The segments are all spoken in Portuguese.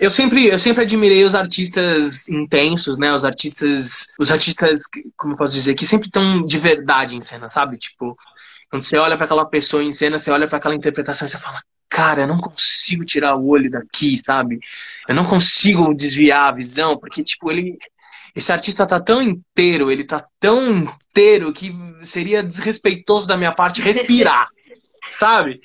eu sempre, eu sempre admirei os artistas intensos, né? Os artistas, os artistas, como eu posso dizer, que sempre estão de verdade em cena, sabe? Tipo, quando você olha para aquela pessoa em cena, você olha para aquela interpretação e você fala, cara, eu não consigo tirar o olho daqui, sabe? Eu não consigo desviar a visão, porque tipo, ele esse artista tá tão inteiro, ele tá tão inteiro que seria desrespeitoso da minha parte respirar, sabe?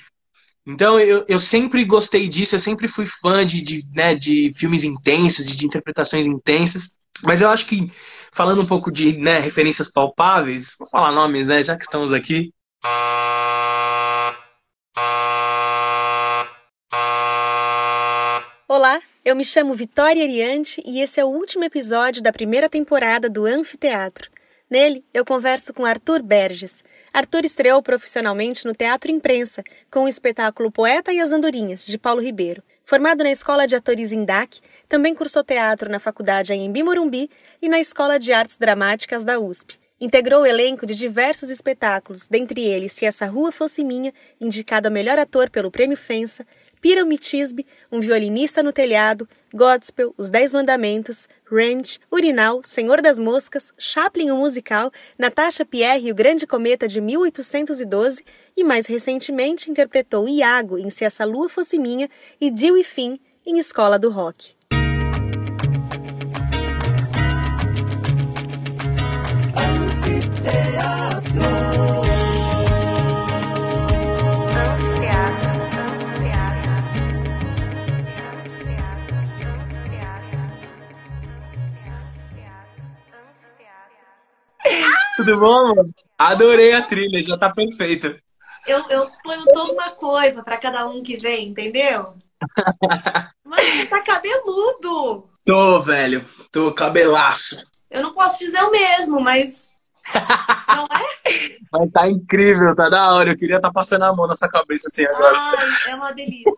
Então eu, eu sempre gostei disso, eu sempre fui fã de, de, né, de filmes intensos e de interpretações intensas. Mas eu acho que, falando um pouco de né, referências palpáveis, vou falar nomes, né, já que estamos aqui. Olá, eu me chamo Vitória Ariante e esse é o último episódio da primeira temporada do Anfiteatro. Nele, eu converso com Arthur Berges, Arthur estreou profissionalmente no Teatro Imprensa, com o espetáculo Poeta e as Andorinhas, de Paulo Ribeiro. Formado na Escola de Atores Indac, também cursou teatro na Faculdade Anhembi Morumbi e na Escola de Artes Dramáticas da USP. Integrou o elenco de diversos espetáculos, dentre eles Se Essa Rua Fosse Minha, indicado a melhor ator pelo Prêmio Fensa, Piramitisbe, Um Violinista no Telhado, Godspell, Os Dez Mandamentos, Ranch, Urinal, Senhor das Moscas, Chaplin o Musical, Natasha Pierre e o Grande Cometa de 1812 e, mais recentemente, interpretou Iago em Se Essa Lua Fosse Minha e Dio e Fim em Escola do Rock. Tudo bom, mano? Adorei a trilha, já tá perfeito. Eu, eu ponho toda uma coisa para cada um que vem, entendeu? Mano, você tá cabeludo! Tô, velho. Tô cabelaço. Eu não posso dizer o mesmo, mas. Não é? Mas tá incrível, tá da hora. Eu queria estar tá passando a mão nessa cabeça assim agora. Ai, é uma delícia.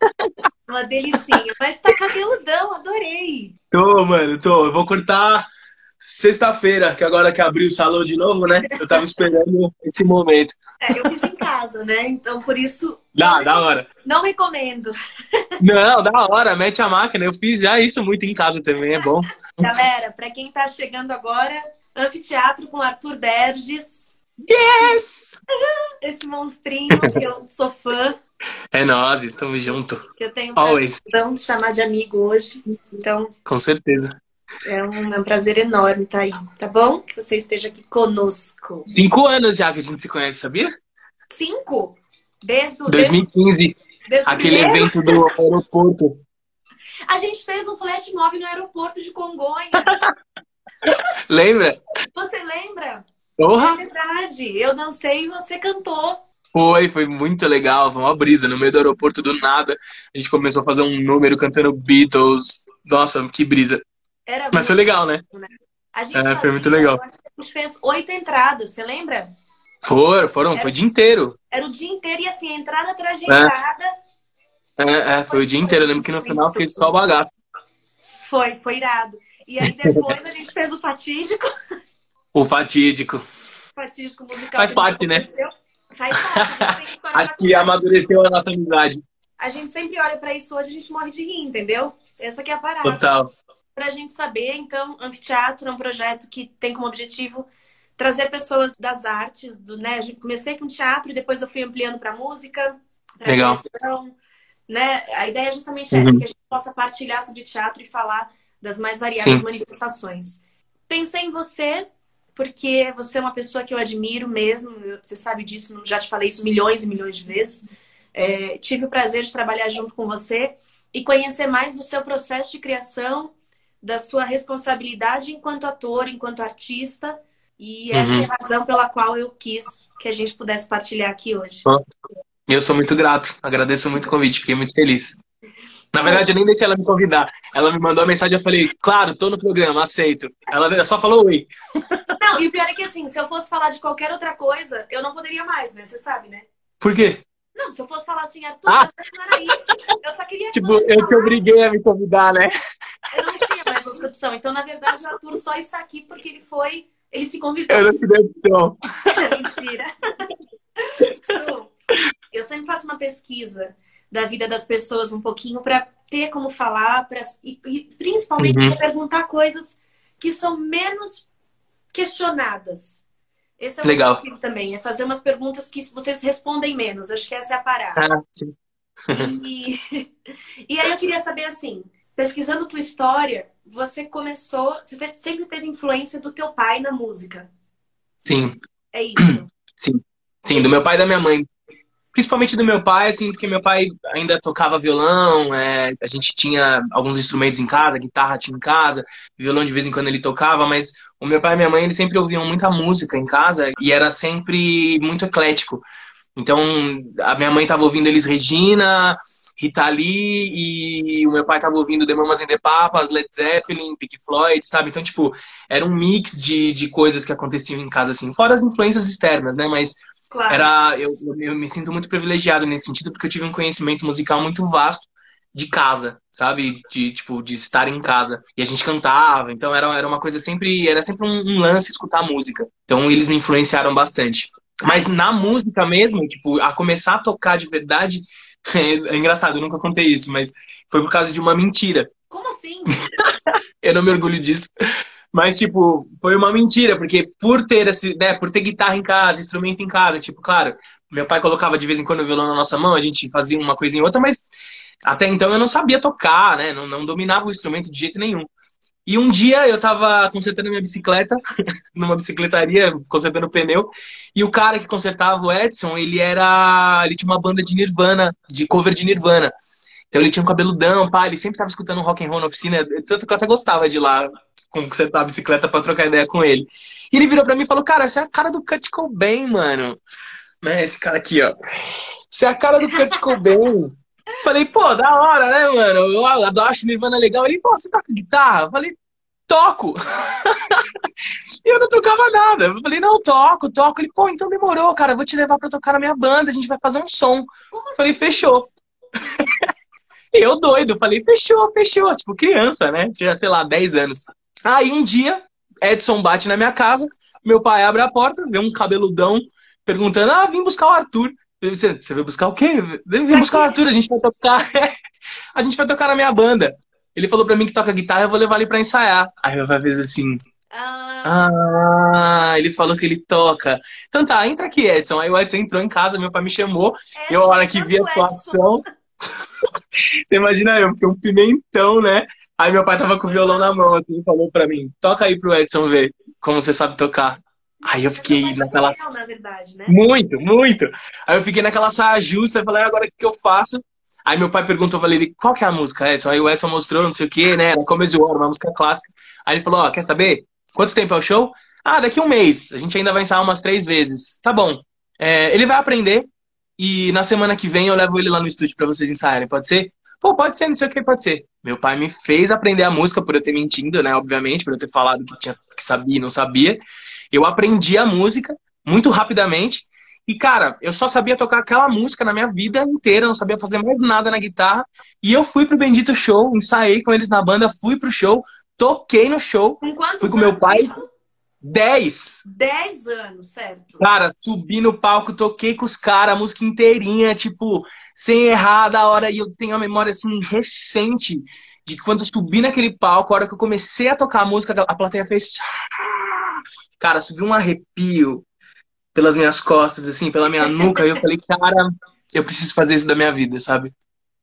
Uma delicinha. Mas tá cabeludão, adorei. Tô, mano, tô. Eu vou cortar sexta-feira, que agora que abriu o salão de novo, né? Eu tava esperando esse momento. É, eu fiz em casa, né? Então por isso. Dá, da hora. Não recomendo. Não, da hora, mete a máquina. Eu fiz já isso muito em casa também, é bom. Galera, para quem tá chegando agora, Anfiteatro com Arthur Berges. Yes! Esse monstrinho que eu sou fã. É nós, estamos juntos. Que eu tenho a de chamar de amigo hoje. Então. Com certeza. É um, é um prazer enorme estar tá aí, tá bom? Que você esteja aqui conosco. Cinco anos já que a gente se conhece, sabia? Cinco? Desde o 2015. Desde aquele evento do aeroporto. A gente fez um flash mob no aeroporto de Congonhas. lembra? Você lembra? Porra. É verdade. Eu dancei e você cantou. Foi, foi muito legal. Foi uma brisa. No meio do aeroporto, do nada, a gente começou a fazer um número cantando Beatles. Nossa, que brisa. Era Mas foi legal, né? né? A gente é, fazia, foi muito legal. a gente fez oito entradas, você lembra? Foram, foram, era, foi o dia inteiro. Era o dia inteiro e assim, entrada atrás de entrada. É, é, foi, o dia inteiro. Eu lembro que no final fiquei só bagaço. Foi, foi irado. E aí depois a gente fez o fatídico. O fatídico. O fatídico musical. Faz parte, né? Faz parte. Acho que amadureceu a nossa amizade. A gente sempre olha para isso hoje, a gente morre de rir, entendeu? Essa que é a parada. Total para a gente saber. Então, Anfiteatro é um projeto que tem como objetivo trazer pessoas das artes, do, né? Comecei com teatro e depois eu fui ampliando para música, para direção, né? A ideia é justamente uhum. essa, que a gente possa partilhar sobre teatro e falar das mais variadas Sim. manifestações. Pensei em você porque você é uma pessoa que eu admiro mesmo, você sabe disso, já te falei isso milhões e milhões de vezes. É, tive o prazer de trabalhar junto com você e conhecer mais do seu processo de criação da sua responsabilidade enquanto ator, enquanto artista. E essa uhum. é a razão pela qual eu quis que a gente pudesse partilhar aqui hoje. Eu sou muito grato, agradeço muito o convite, fiquei muito feliz. Na verdade, eu nem deixei ela me convidar. Ela me mandou a mensagem, eu falei, claro, tô no programa, aceito. Ela só falou oi. Não, e o pior é que assim, se eu fosse falar de qualquer outra coisa, eu não poderia mais, né? Você sabe, né? Por quê? Não, se eu fosse falar assim, Arthur, ah. não era isso. Eu só queria. Tipo, eu te obriguei a me convidar, né? Eu não Então, na verdade, o Arthur só está aqui porque ele foi. Ele se convidou. Eu não tive opção. Mentira. eu sempre faço uma pesquisa da vida das pessoas um pouquinho para ter como falar pra, e, e principalmente uhum. perguntar coisas que são menos questionadas. Esse é o Legal. objetivo também, é fazer umas perguntas que vocês respondem menos. Acho que essa é a parada. Ah, sim. e, e aí eu queria saber assim, pesquisando tua história, você começou, você sempre teve influência do teu pai na música. Sim. É isso. Sim. Sim, do meu pai e da minha mãe. Principalmente do meu pai, assim, porque meu pai ainda tocava violão, é, a gente tinha alguns instrumentos em casa, guitarra tinha em casa, violão de vez em quando ele tocava, mas o meu pai e minha mãe, eles sempre ouviam muita música em casa e era sempre muito eclético. Então, a minha mãe estava ouvindo Elis Regina, Rita Lee e o meu pai tava ouvindo The Mamas and the Papas, Led Zeppelin, Pink Floyd, sabe? Então, tipo, era um mix de, de coisas que aconteciam em casa, assim, fora as influências externas, né? Mas claro. era eu, eu me sinto muito privilegiado nesse sentido porque eu tive um conhecimento musical muito vasto de casa, sabe? De, tipo, de estar em casa. E a gente cantava, então era, era uma coisa sempre, era sempre um, um lance escutar música. Então eles me influenciaram bastante. Mas na música mesmo, tipo, a começar a tocar de verdade, é, é, engraçado, eu nunca contei isso, mas foi por causa de uma mentira. Como assim? eu não me orgulho disso. Mas, tipo, foi uma mentira, porque por ter esse, né, por ter guitarra em casa, instrumento em casa, tipo, claro, meu pai colocava de vez em quando o violão na nossa mão, a gente fazia uma coisa em outra, mas até então eu não sabia tocar, né? Não, não dominava o instrumento de jeito nenhum. E um dia eu tava consertando minha bicicleta, numa bicicletaria, consertando o pneu, e o cara que consertava o Edson, ele era. Ele tinha uma banda de Nirvana, de cover de Nirvana. Então ele tinha um cabeludão, pá, ele sempre tava escutando rock and roll na oficina, tanto que eu até gostava de ir lá consertar a bicicleta pra trocar ideia com ele. E ele virou pra mim e falou, cara, você é a cara do Kurt Cobain, mano. Né, esse cara aqui, ó. Você é a cara do Kurt Cobain. Falei, pô, da hora, né, mano? Eu adoro, acho Nirvana legal. Ele, pô, você toca guitarra? Eu falei, toco. e eu não tocava nada. Eu falei, não, toco, toco. Ele, pô, então demorou, cara, eu vou te levar pra tocar na minha banda, a gente vai fazer um som. Como falei, assim? fechou. eu doido, falei, fechou, fechou. Tipo, criança, né? Tinha, sei lá, 10 anos. Aí um dia, Edson bate na minha casa, meu pai abre a porta, vê um cabeludão perguntando, ah, vim buscar o Arthur. Você, você veio buscar o quê? Vem buscar o Arthur, a gente vai tocar. a gente vai tocar na minha banda. Ele falou pra mim que toca guitarra, eu vou levar ele pra ensaiar. Aí meu pai fez assim. Ah. ah, ele falou que ele toca. Então tá, entra aqui, Edson. Aí o Edson entrou em casa, meu pai me chamou. É, eu, a hora que vi a atuação. você imagina eu, porque um pimentão, né? Aí meu pai tava com o violão na mão, assim, e falou pra mim: toca aí pro Edson ver como você sabe tocar. Aí eu fiquei naquela. Real, na verdade, né? Muito, muito. Aí eu fiquei naquela saia justa, e falei, agora o que eu faço? Aí meu pai perguntou, falei, qual que é a música, Edson? Aí o Edson mostrou, não sei o que, né? Era Começo de uma música clássica. Aí ele falou, ó, quer saber? Quanto tempo é o show? Ah, daqui um mês. A gente ainda vai ensaiar umas três vezes. Tá bom. É, ele vai aprender e na semana que vem eu levo ele lá no estúdio para vocês ensaiarem, pode ser? Pô, pode ser, não sei o que, pode ser. Meu pai me fez aprender a música por eu ter mentindo, né? Obviamente, por eu ter falado que, tinha, que sabia e não sabia. Eu aprendi a música muito rapidamente. E, cara, eu só sabia tocar aquela música na minha vida inteira, não sabia fazer mais nada na guitarra. E eu fui pro Bendito Show, ensaiei com eles na banda, fui pro show, toquei no show. Com quantos fui com meu pai. Dez. Dez anos, certo. Cara, subi no palco, toquei com os caras, a música inteirinha, tipo, sem errar da hora. E eu tenho a memória, assim, recente de quando eu subi naquele palco, a hora que eu comecei a tocar a música, a plateia fez. Cara, subiu um arrepio pelas minhas costas, assim, pela minha nuca. e eu falei, cara, eu preciso fazer isso da minha vida, sabe?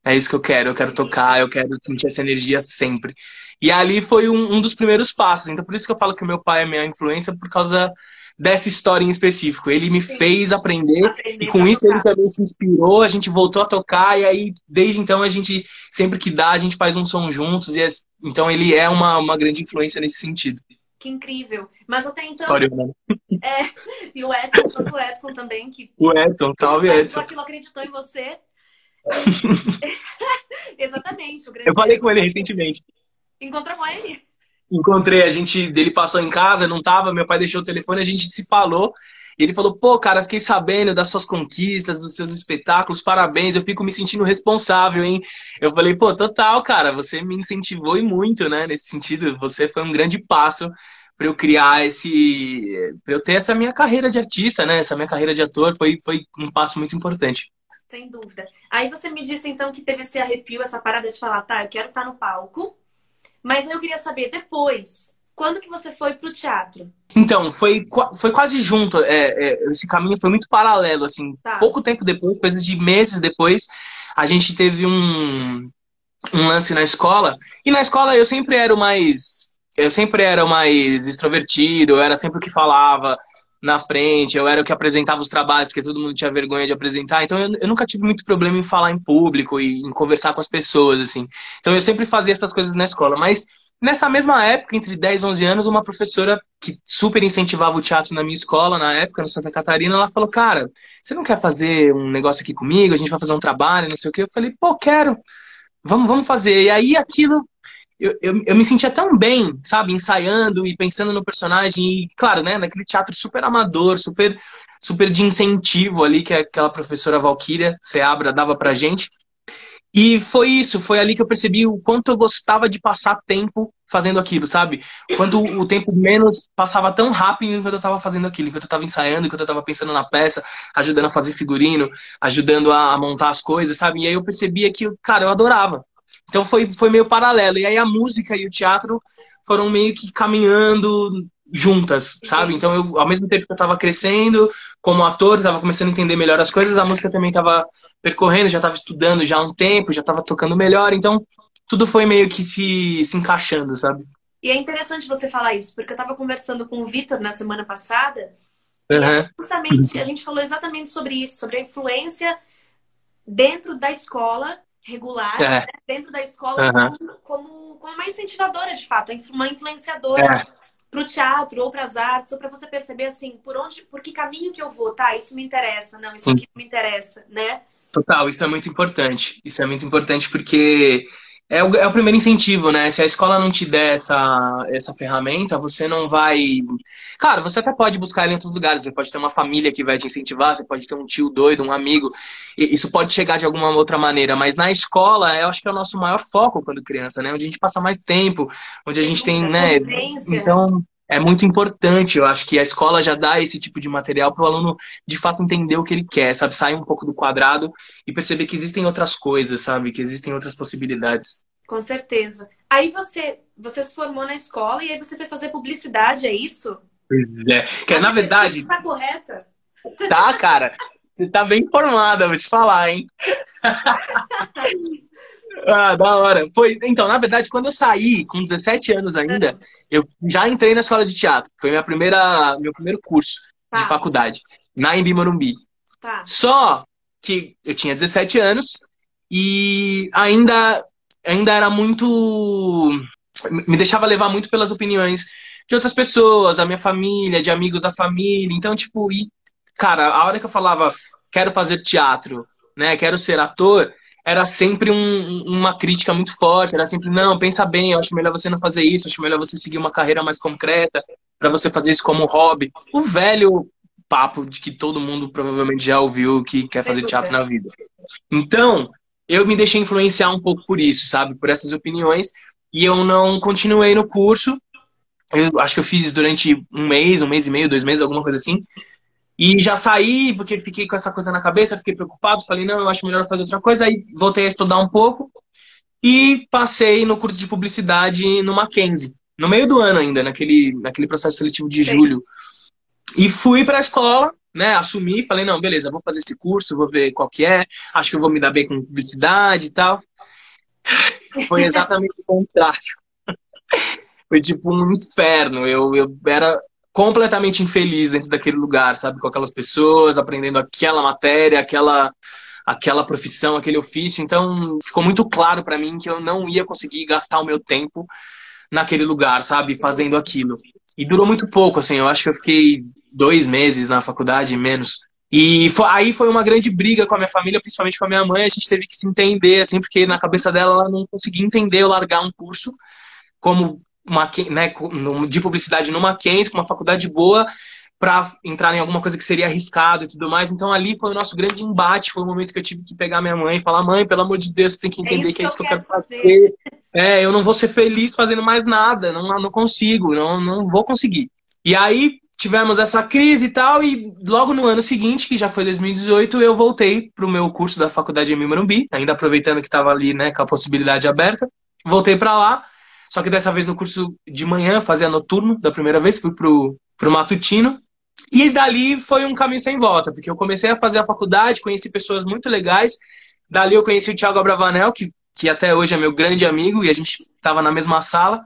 É isso que eu quero. Eu quero tocar, eu quero sentir essa energia sempre. E ali foi um, um dos primeiros passos. Então, por isso que eu falo que o meu pai é minha influência, por causa dessa história em específico. Ele me Sim. fez aprender, aprender, e com isso tocar. ele também se inspirou, a gente voltou a tocar e aí desde então a gente sempre que dá a gente faz um som juntos e é, então ele é uma, uma grande influência nesse sentido. Que incrível. Mas até então. História humana. É, e o Edson, só o Edson também. Que, o Edson, salve Edson. Só que não acreditou em você. Exatamente. Eu falei com ele recentemente. Encontrou com ele? Encontrei, a gente dele passou em casa, não tava, meu pai deixou o telefone, a gente se falou. E ele falou: pô, cara, fiquei sabendo das suas conquistas, dos seus espetáculos, parabéns, eu fico me sentindo responsável, hein? Eu falei: pô, total, cara, você me incentivou e muito, né? Nesse sentido, você foi um grande passo para eu criar esse. para eu ter essa minha carreira de artista, né? Essa minha carreira de ator foi, foi um passo muito importante. Sem dúvida. Aí você me disse então que teve esse arrepio, essa parada de falar, tá, eu quero estar no palco. Mas eu queria saber depois, quando que você foi pro teatro? Então, foi, foi quase junto. É, é, esse caminho foi muito paralelo, assim. Tá. Pouco tempo depois, coisa de meses depois, a gente teve um, um lance na escola. E na escola eu sempre era o mais. Eu sempre era o mais extrovertido, eu era sempre o que falava na frente, eu era o que apresentava os trabalhos, porque todo mundo tinha vergonha de apresentar. Então eu, eu, nunca tive muito problema em falar em público e em conversar com as pessoas, assim. Então eu sempre fazia essas coisas na escola. Mas nessa mesma época, entre 10 e 11 anos, uma professora que super incentivava o teatro na minha escola, na época, no Santa Catarina, ela falou: Cara, você não quer fazer um negócio aqui comigo? A gente vai fazer um trabalho, não sei o quê. Eu falei: Pô, quero. Vamos, vamos fazer. E aí aquilo eu, eu, eu, me sentia tão bem, sabe, ensaiando e pensando no personagem. E, claro, né, naquele teatro super amador, super, super de incentivo ali que aquela professora Valkyria Seabra dava pra gente. E foi isso, foi ali que eu percebi o quanto eu gostava de passar tempo fazendo aquilo, sabe? Quanto o tempo menos passava tão rápido enquanto eu estava fazendo aquilo, enquanto eu estava ensaiando, enquanto eu estava pensando na peça, ajudando a fazer figurino, ajudando a montar as coisas, sabe? E aí eu percebia que, cara, eu adorava. Então foi, foi meio paralelo. E aí a música e o teatro foram meio que caminhando juntas, sabe? Então eu, ao mesmo tempo que eu estava crescendo como ator, estava começando a entender melhor as coisas, a música também estava percorrendo, já estava estudando já há um tempo, já estava tocando melhor, então tudo foi meio que se, se encaixando, sabe? E é interessante você falar isso, porque eu estava conversando com o Vitor na semana passada, uhum. justamente a gente falou exatamente sobre isso, sobre a influência dentro da escola regular é. né? dentro da escola uhum. como, como, como, uma incentivadora, de fato, uma influenciadora é. para o teatro ou para as artes, ou para você perceber assim, por onde, por que caminho que eu vou, tá? Isso me interessa, não, isso aqui não me interessa, né? Total, isso é muito importante. Isso é muito importante porque é o, é o primeiro incentivo, né? Se a escola não te der essa, essa ferramenta, você não vai. Claro, você até pode buscar ela em outros lugares. Você pode ter uma família que vai te incentivar, você pode ter um tio doido, um amigo. Isso pode chegar de alguma outra maneira. Mas na escola, eu acho que é o nosso maior foco quando criança, né? Onde a gente passa mais tempo, onde a gente tem, né? Então, é muito importante. Eu acho que a escola já dá esse tipo de material para o aluno de fato entender o que ele quer, sabe? Sair um pouco do quadrado e perceber que existem outras coisas, sabe? Que existem outras possibilidades. Com certeza. Aí você, você se formou na escola e aí você foi fazer publicidade, é isso? Pois é. Que na verdade. Está correta? Tá, cara. Você tá bem informada, vou te falar, hein? Ah, da hora. Foi, então, na verdade, quando eu saí, com 17 anos ainda, eu já entrei na escola de teatro. Foi minha primeira, meu primeiro curso tá. de faculdade, na Embi Morumbi. Tá. Só que eu tinha 17 anos e ainda, ainda era muito. Me deixava levar muito pelas opiniões de outras pessoas, da minha família, de amigos da família. Então, tipo, e, cara, a hora que eu falava, quero fazer teatro, né, quero ser ator era sempre um, uma crítica muito forte, era sempre, não, pensa bem, eu acho melhor você não fazer isso, acho melhor você seguir uma carreira mais concreta, para você fazer isso como hobby. O velho papo de que todo mundo provavelmente já ouviu que quer fazer teatro na vida. Então, eu me deixei influenciar um pouco por isso, sabe? Por essas opiniões, e eu não continuei no curso. Eu acho que eu fiz durante um mês, um mês e meio, dois meses, alguma coisa assim. E já saí, porque fiquei com essa coisa na cabeça, fiquei preocupado, falei, não, eu acho melhor fazer outra coisa. Aí voltei a estudar um pouco e passei no curso de publicidade no Mackenzie, no meio do ano ainda, naquele, naquele processo seletivo de Sim. julho. E fui para a escola, né, assumi, falei, não, beleza, vou fazer esse curso, vou ver qual que é, acho que eu vou me dar bem com publicidade e tal. Foi exatamente o contrário. Foi tipo um inferno. Eu, eu era completamente infeliz dentro daquele lugar, sabe? Com aquelas pessoas, aprendendo aquela matéria, aquela aquela profissão, aquele ofício. Então, ficou muito claro para mim que eu não ia conseguir gastar o meu tempo naquele lugar, sabe? Fazendo aquilo. E durou muito pouco, assim. Eu acho que eu fiquei dois meses na faculdade, menos. E foi, aí foi uma grande briga com a minha família, principalmente com a minha mãe. A gente teve que se entender, assim, porque na cabeça dela ela não conseguia entender eu largar um curso como uma, né, de publicidade no Mackenzie, com uma faculdade boa, para entrar em alguma coisa que seria arriscado e tudo mais. Então ali foi o nosso grande embate, foi o momento que eu tive que pegar minha mãe e falar: "Mãe, pelo amor de Deus, você tem que é entender é que é isso que eu quero fazer. fazer. É, eu não vou ser feliz fazendo mais nada, não, não consigo, não, não vou conseguir". E aí tivemos essa crise e tal, e logo no ano seguinte, que já foi 2018, eu voltei para o meu curso da faculdade em Morumbi, ainda aproveitando que estava ali, né, com a possibilidade aberta. Voltei para lá, só que dessa vez no curso de manhã, fazia noturno, da primeira vez, fui pro, pro matutino. E dali foi um caminho sem volta, porque eu comecei a fazer a faculdade, conheci pessoas muito legais. Dali eu conheci o Thiago Abravanel, que, que até hoje é meu grande amigo, e a gente estava na mesma sala.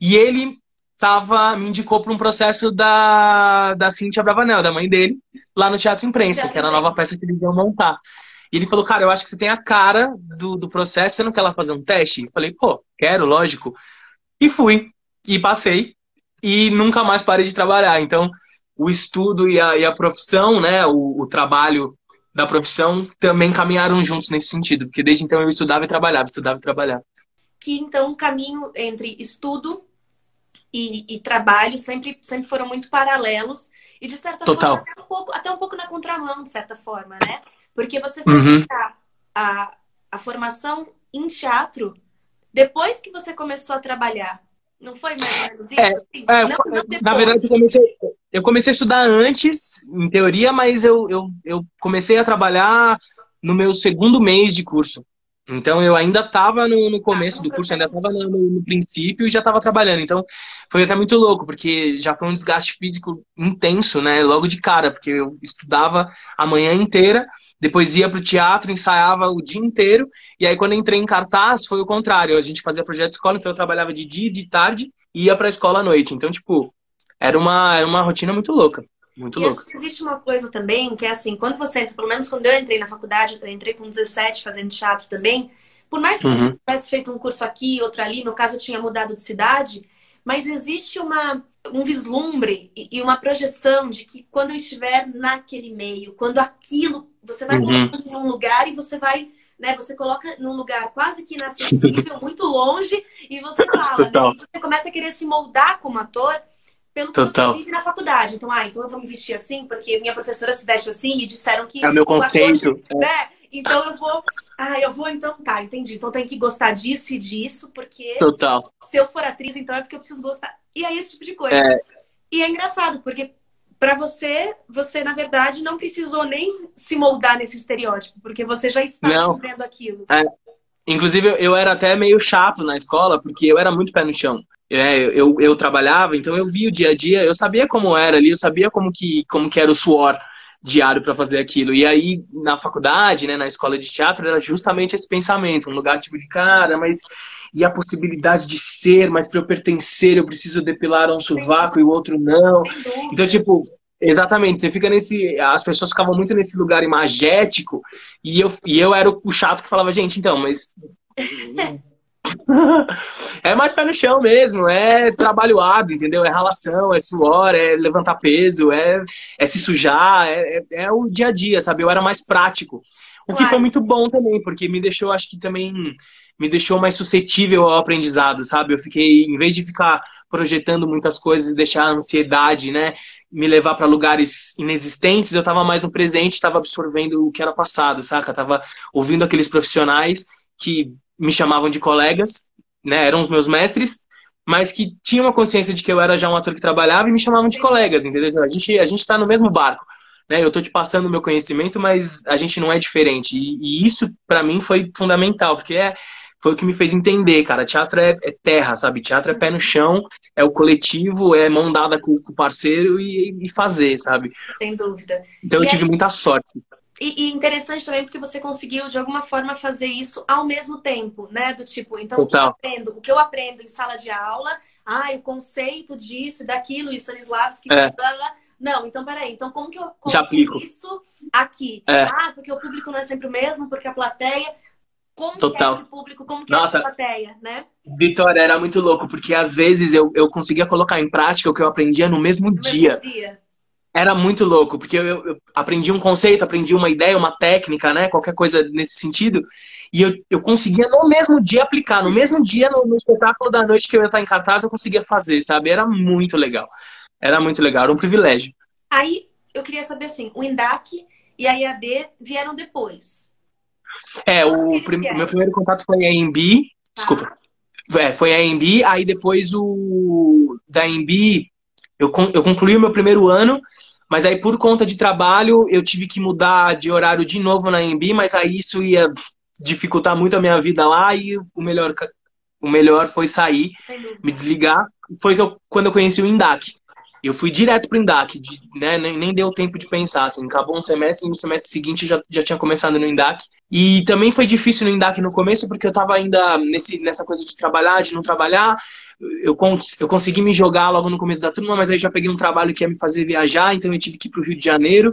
E ele tava, me indicou para um processo da, da Cintia Bravanel, da mãe dele, lá no Teatro Imprensa, que era a nova peça que eles iam montar. E ele falou, cara, eu acho que você tem a cara do, do processo, você não quer lá fazer um teste? Eu falei, pô, quero, lógico. E fui, e passei, e nunca mais parei de trabalhar. Então, o estudo e a, e a profissão, né, o, o trabalho da profissão também caminharam juntos nesse sentido, porque desde então eu estudava e trabalhava, estudava e trabalhava. Que então o caminho entre estudo e, e, trabalho sempre, sempre foram muito paralelos e de certa Total. forma até um, pouco, até um pouco na contramão, de certa forma, né? Porque você foi uhum. a, a formação em teatro depois que você começou a trabalhar. Não foi mais ou menos isso? É, é, não, não na verdade, eu comecei, eu comecei a estudar antes, em teoria, mas eu, eu, eu comecei a trabalhar no meu segundo mês de curso. Então eu ainda estava no, no, começo ah, do curso, ainda estava no, no, princípio e já estava trabalhando. Então foi até muito louco, porque já foi um desgaste físico intenso, né? Logo de cara, porque eu estudava a manhã inteira, depois ia para o teatro, ensaiava o dia inteiro, e aí quando entrei em cartaz foi o contrário. A gente fazia projeto de escola, então eu trabalhava de dia e de tarde e ia para a escola à noite. Então, tipo, era uma, era uma rotina muito louca. Muito e louco. existe uma coisa também, que é assim, quando você entra, pelo menos quando eu entrei na faculdade, eu entrei com 17 fazendo teatro também, por mais que uhum. você tivesse feito um curso aqui, outro ali, no caso eu tinha mudado de cidade, mas existe uma, um vislumbre e uma projeção de que quando eu estiver naquele meio, quando aquilo, você vai uhum. em um lugar e você vai, né, você coloca num lugar quase que inacessível, muito longe, e você fala, né, e você começa a querer se moldar como ator, pelo que Total. você vive na faculdade. Então, ah, então eu vou me vestir assim, porque minha professora se veste assim e disseram que. É o meu conceito. Né? Então eu vou. Ah, eu vou, então tá, entendi. Então tem que gostar disso e disso, porque. Total. Se eu for atriz, então é porque eu preciso gostar. E aí, esse tipo de coisa. É... E é engraçado, porque para você, você na verdade não precisou nem se moldar nesse estereótipo, porque você já está vivendo aquilo. É. Inclusive, eu era até meio chato na escola, porque eu era muito pé no chão. É, eu, eu trabalhava, então eu via o dia a dia, eu sabia como era ali, eu sabia como que, como que era o suor diário para fazer aquilo. E aí, na faculdade, né, na escola de teatro, era justamente esse pensamento, um lugar tipo de cara, mas e a possibilidade de ser, mas para eu pertencer, eu preciso depilar um sovaco e o outro não. Então, tipo, exatamente, você fica nesse. As pessoas ficavam muito nesse lugar imagético, e eu, e eu era o chato que falava, gente, então, mas é mais pé no chão mesmo, é trabalho árduo, entendeu? É ralação, é suor, é levantar peso, é, é se sujar, é, é, é o dia a dia, sabe? Eu era mais prático. O claro. que foi muito bom também, porque me deixou, acho que também me deixou mais suscetível ao aprendizado, sabe? Eu fiquei, em vez de ficar projetando muitas coisas e deixar a ansiedade, né, me levar para lugares inexistentes, eu estava mais no presente, estava absorvendo o que era passado, saca? Tava ouvindo aqueles profissionais que me chamavam de colegas, né? Eram os meus mestres, mas que tinham uma consciência de que eu era já um ator que trabalhava e me chamavam de colegas, entendeu? A gente a gente está no mesmo barco, né? Eu estou te passando o meu conhecimento, mas a gente não é diferente. E, e isso para mim foi fundamental, porque é foi o que me fez entender, cara. Teatro é, é, terra, sabe? Teatro é pé no chão, é o coletivo, é mão dada com, com o parceiro e, e, fazer, sabe? Sem dúvida. Então e eu aí... tive muita sorte. E, e, interessante também porque você conseguiu, de alguma forma, fazer isso ao mesmo tempo, né? Do tipo, então, o que, eu aprendo, o que eu aprendo em sala de aula, ah, o conceito disso, daquilo, Stanislavski, é. blá, blá, não, então peraí, então como que eu coloco isso aqui? É. Ah, porque o público não é sempre o mesmo, porque a plateia. Como Total. que é esse público, como que Nossa, é essa plateia, né? Vitória, era muito louco, porque às vezes eu, eu conseguia colocar em prática o que eu aprendia no mesmo no dia. Mesmo dia era muito louco, porque eu, eu, aprendi um conceito, aprendi uma ideia, uma técnica, né? Qualquer coisa nesse sentido. E eu, eu conseguia no mesmo dia aplicar, no mesmo dia, no, no espetáculo da noite que eu ia estar em cartaz, eu conseguia fazer, sabe? Era muito legal. Era muito legal, era um privilégio. Aí eu queria saber assim, o INDAC e a IAD vieram depois. É, o, prim meu primeiro contato foi a EMB, tá. desculpa. É, foi a EMB, aí depois o da EMB Eu, eu concluí o meu primeiro ano, mas aí por conta de trabalho eu tive que mudar de horário de novo na EMB, mas aí isso ia dificultar muito a minha vida lá e o melhor, o melhor foi sair, me desligar. Foi que eu, quando eu conheci o INDAC. Eu fui direto pro INDAC, de, né, nem, nem, deu tempo de pensar, assim, acabou um semestre e no semestre seguinte já, já tinha começado no INDAC. E também foi difícil no INDAC no começo, porque eu tava ainda nesse, nessa coisa de trabalhar, de não trabalhar, eu, eu consegui me jogar logo no começo da turma, mas aí já peguei um trabalho que ia me fazer viajar, então eu tive que ir para o Rio de Janeiro.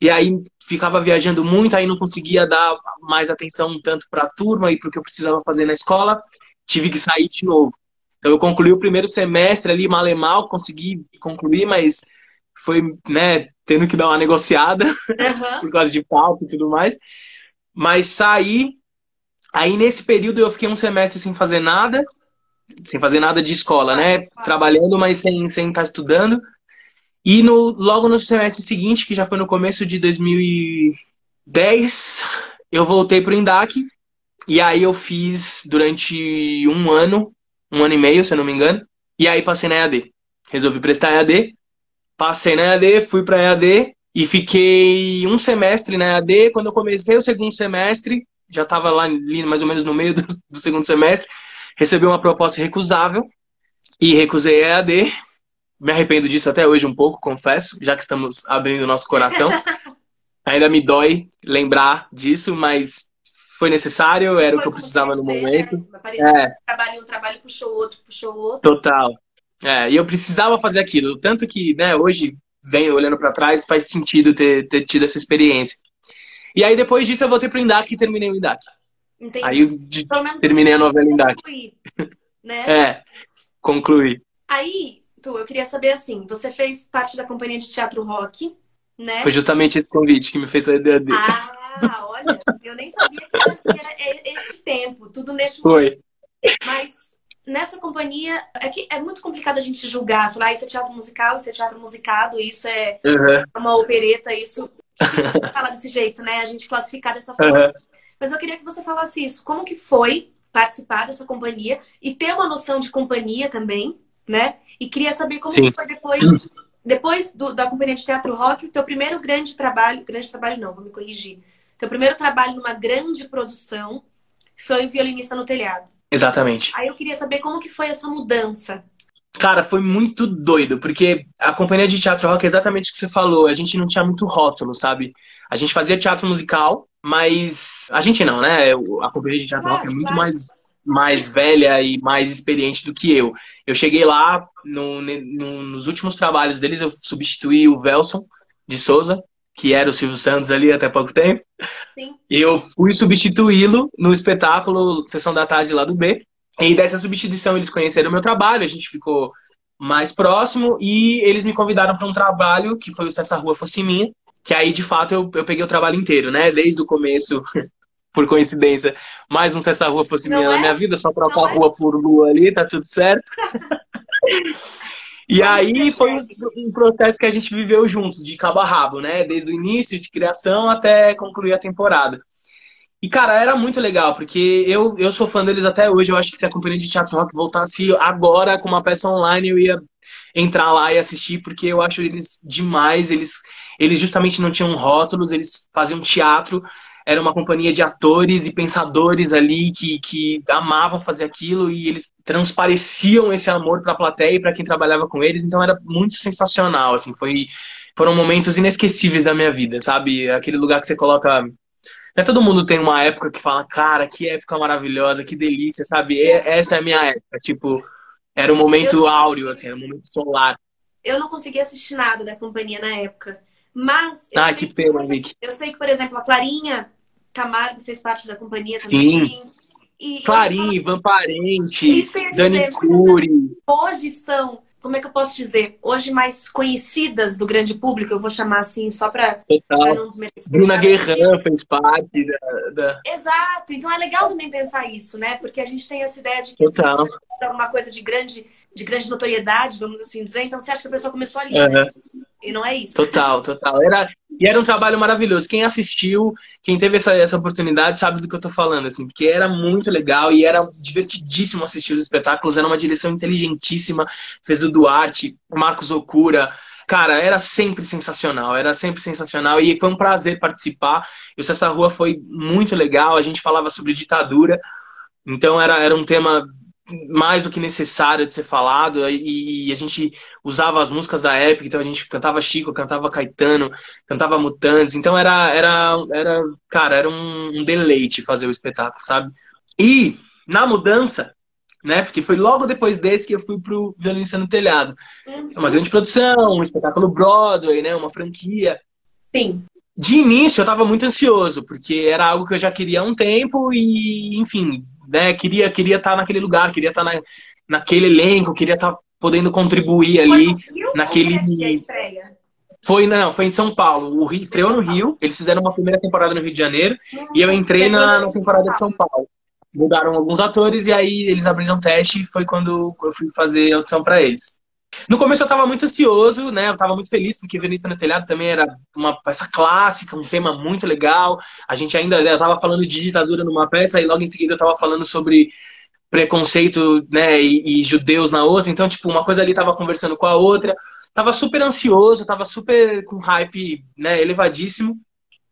E aí ficava viajando muito, aí não conseguia dar mais atenção tanto para a turma e para o que eu precisava fazer na escola. Tive que sair de novo. Então eu concluí o primeiro semestre ali, mal e mal, consegui concluir, mas foi, né, tendo que dar uma negociada uhum. por causa de palco e tudo mais. Mas saí. Aí nesse período eu fiquei um semestre sem fazer nada sem fazer nada de escola, né? Trabalhando, mas sem, sem estar estudando. E no, logo no semestre seguinte, que já foi no começo de 2010, eu voltei para o INDAC. E aí eu fiz durante um ano, um ano e meio, se eu não me engano. E aí passei na EAD. Resolvi prestar EAD. Passei na EAD, fui para EAD e fiquei um semestre na EAD. Quando eu comecei o segundo semestre, já estava lá mais ou menos no meio do, do segundo semestre, Recebi uma proposta recusável e recusei a EAD. Me arrependo disso até hoje um pouco, confesso, já que estamos abrindo o nosso coração. Ainda me dói lembrar disso, mas foi necessário, era foi o que eu precisava no momento. Né? É. Um trabalho, um trabalho puxou outro, puxou outro. Total. É, e eu precisava fazer aquilo. Tanto que, né, hoje, venho olhando para trás, faz sentido ter, ter tido essa experiência. E aí, depois disso, eu voltei pro INDAC e terminei o INDAC. Entendi. Aí eu de, terminei a novela em Dark. Né? É, concluí. Aí, Tu, eu queria saber assim, você fez parte da companhia de teatro rock, né? Foi justamente esse convite que me fez sair da Ah, olha, eu nem sabia que era, que era este tempo, tudo neste Foi. Mas nessa companhia, é que é muito complicado a gente julgar, falar, ah, isso é teatro musical, isso é teatro musicado, isso é uhum. uma opereta, isso. Fala desse jeito, né? A gente classificar dessa forma. Uhum. Mas eu queria que você falasse isso. Como que foi participar dessa companhia e ter uma noção de companhia também, né? E queria saber como Sim. foi depois, depois do, da companhia de teatro rock, o teu primeiro grande trabalho, grande trabalho não, vou me corrigir. Teu primeiro trabalho numa grande produção foi violinista no telhado. Exatamente. Aí eu queria saber como que foi essa mudança. Cara, foi muito doido, porque a companhia de teatro rock é exatamente o que você falou. A gente não tinha muito rótulo, sabe? A gente fazia teatro musical, mas a gente não, né? A companhia de teatro é muito mais, mais velha e mais experiente do que eu. Eu cheguei lá, no, no, nos últimos trabalhos deles, eu substituí o Velson de Souza, que era o Silvio Santos ali até pouco tempo. Sim. Eu fui substituí-lo no espetáculo Sessão da Tarde lá do B. E dessa substituição eles conheceram o meu trabalho, a gente ficou mais próximo e eles me convidaram para um trabalho que foi o Se Essa Rua Fosse Minha, que aí, de fato, eu, eu peguei o trabalho inteiro, né? Desde o começo, por coincidência, mais um se essa rua fosse minha é? na minha vida, só trocar a é? rua por lua ali, tá tudo certo. e aí foi um, um, processo que a gente viveu juntos, de cabo a rabo, né? Desde o início de criação até concluir a temporada. E, cara, era muito legal, porque eu, eu sou fã deles até hoje. Eu acho que se a companhia de teatro rock voltasse agora com uma peça online, eu ia entrar lá e assistir, porque eu acho eles demais. Eles eles justamente não tinham rótulos, eles faziam teatro, era uma companhia de atores e pensadores ali que, que amavam fazer aquilo e eles transpareciam esse amor para a plateia e para quem trabalhava com eles, então era muito sensacional, assim, foi foram momentos inesquecíveis da minha vida, sabe? Aquele lugar que você coloca não é todo mundo tem uma época que fala, cara, que época maravilhosa, que delícia, sabe? Essa é a minha época. Tipo, era um momento áureo, assim, era um momento solar. Eu não consegui assistir nada da companhia na época. Mas. ah, que pena. Eu sei que, por exemplo, a Clarinha Camargo fez parte da companhia também. Sim. E Clarinha, Ivan Parente, Dani Cury. Hoje estão, como é que eu posso dizer? Hoje mais conhecidas do grande público, eu vou chamar assim, só para não desmerecer. Bruna Guerrero fez parte da, da, Exato. Então é legal também pensar isso, né? Porque a gente tem essa ideia de que Total. Assim, é uma coisa de grande, de grande notoriedade, vamos assim dizer. Então você acha que a pessoa começou ali, uhum. né? E não é isso. Total, total. Era, E era um trabalho maravilhoso. Quem assistiu, quem teve essa, essa oportunidade, sabe do que eu tô falando, assim, porque era muito legal e era divertidíssimo assistir os espetáculos. Era uma direção inteligentíssima. Fez o Duarte, Marcos Okura. Cara, era sempre sensacional, era sempre sensacional e foi um prazer participar. E Essa Rua foi muito legal. A gente falava sobre ditadura, então era, era um tema mais do que necessário de ser falado e, a gente usava as músicas da época, então a gente cantava Chico, cantava Caetano, cantava Mutantes, então era, era, era cara, era um, um deleite fazer o espetáculo, sabe? E na mudança, né, porque foi logo depois desse que eu fui pro Violinista no Telhado. É uma grande produção, um espetáculo Broadway, né, uma franquia. Sim. De início eu estava muito ansioso, porque era algo que eu já queria há um tempo e, enfim, né, queria queria estar tá naquele lugar, queria estar tá na, naquele elenco, queria estar tá podendo contribuir ali Rio, naquele foi não, foi em São Paulo. O Rio estreou no Rio. Eles fizeram uma primeira temporada no Rio de Janeiro hum, e eu entrei na, na temporada de São Paulo. Mudaram alguns atores e aí eles abriram teste e foi quando eu fui fazer a audição para eles. No começo eu estava muito ansioso, né? Eu estava muito feliz porque Venista no Telhado também era uma peça clássica, um tema muito legal. A gente ainda estava né, falando de ditadura numa peça e logo em seguida eu estava falando sobre preconceito, né, e, e, judeus na outra. Então, tipo, uma coisa ali estava conversando com a outra. Tava super ansioso, tava super com hype, né, elevadíssimo.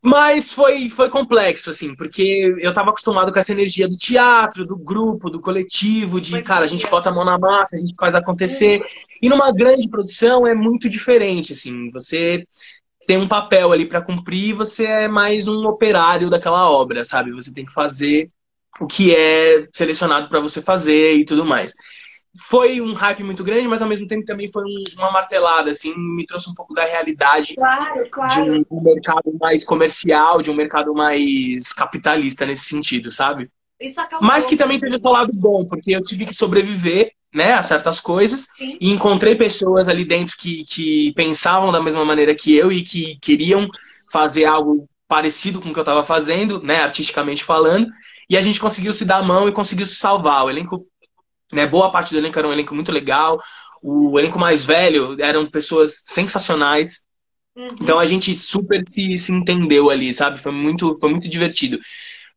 Mas foi, foi complexo, assim, porque eu tava acostumado com essa energia do teatro, do grupo, do coletivo, de, cara, a gente bota a mão na massa, a gente faz acontecer. E numa grande produção é muito diferente, assim, você tem um papel ali para cumprir, você é mais um operário daquela obra, sabe? Você tem que fazer o que é selecionado para você fazer e tudo mais foi um hype muito grande, mas ao mesmo tempo também foi uma martelada, assim, me trouxe um pouco da realidade claro, claro. de um mercado mais comercial, de um mercado mais capitalista nesse sentido, sabe? Mas que também teve o lado bom, porque eu tive que sobreviver né, a certas coisas Sim. e encontrei pessoas ali dentro que, que pensavam da mesma maneira que eu e que queriam fazer algo parecido com o que eu estava fazendo, né, artisticamente falando, e a gente conseguiu se dar a mão e conseguiu se salvar. O elenco né? Boa parte do elenco era um elenco muito legal. O elenco mais velho eram pessoas sensacionais. Uhum. Então a gente super se, se entendeu ali, sabe? Foi muito, foi muito divertido.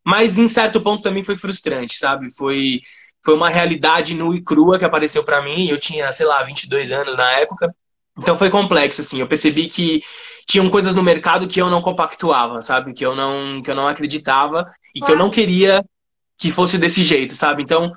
Mas em certo ponto também foi frustrante, sabe? Foi, foi uma realidade nua e crua que apareceu para mim. Eu tinha, sei lá, 22 anos na época. Então foi complexo, assim. Eu percebi que tinham coisas no mercado que eu não compactuava, sabe? Que eu não, que eu não acreditava e que eu não queria que fosse desse jeito, sabe? Então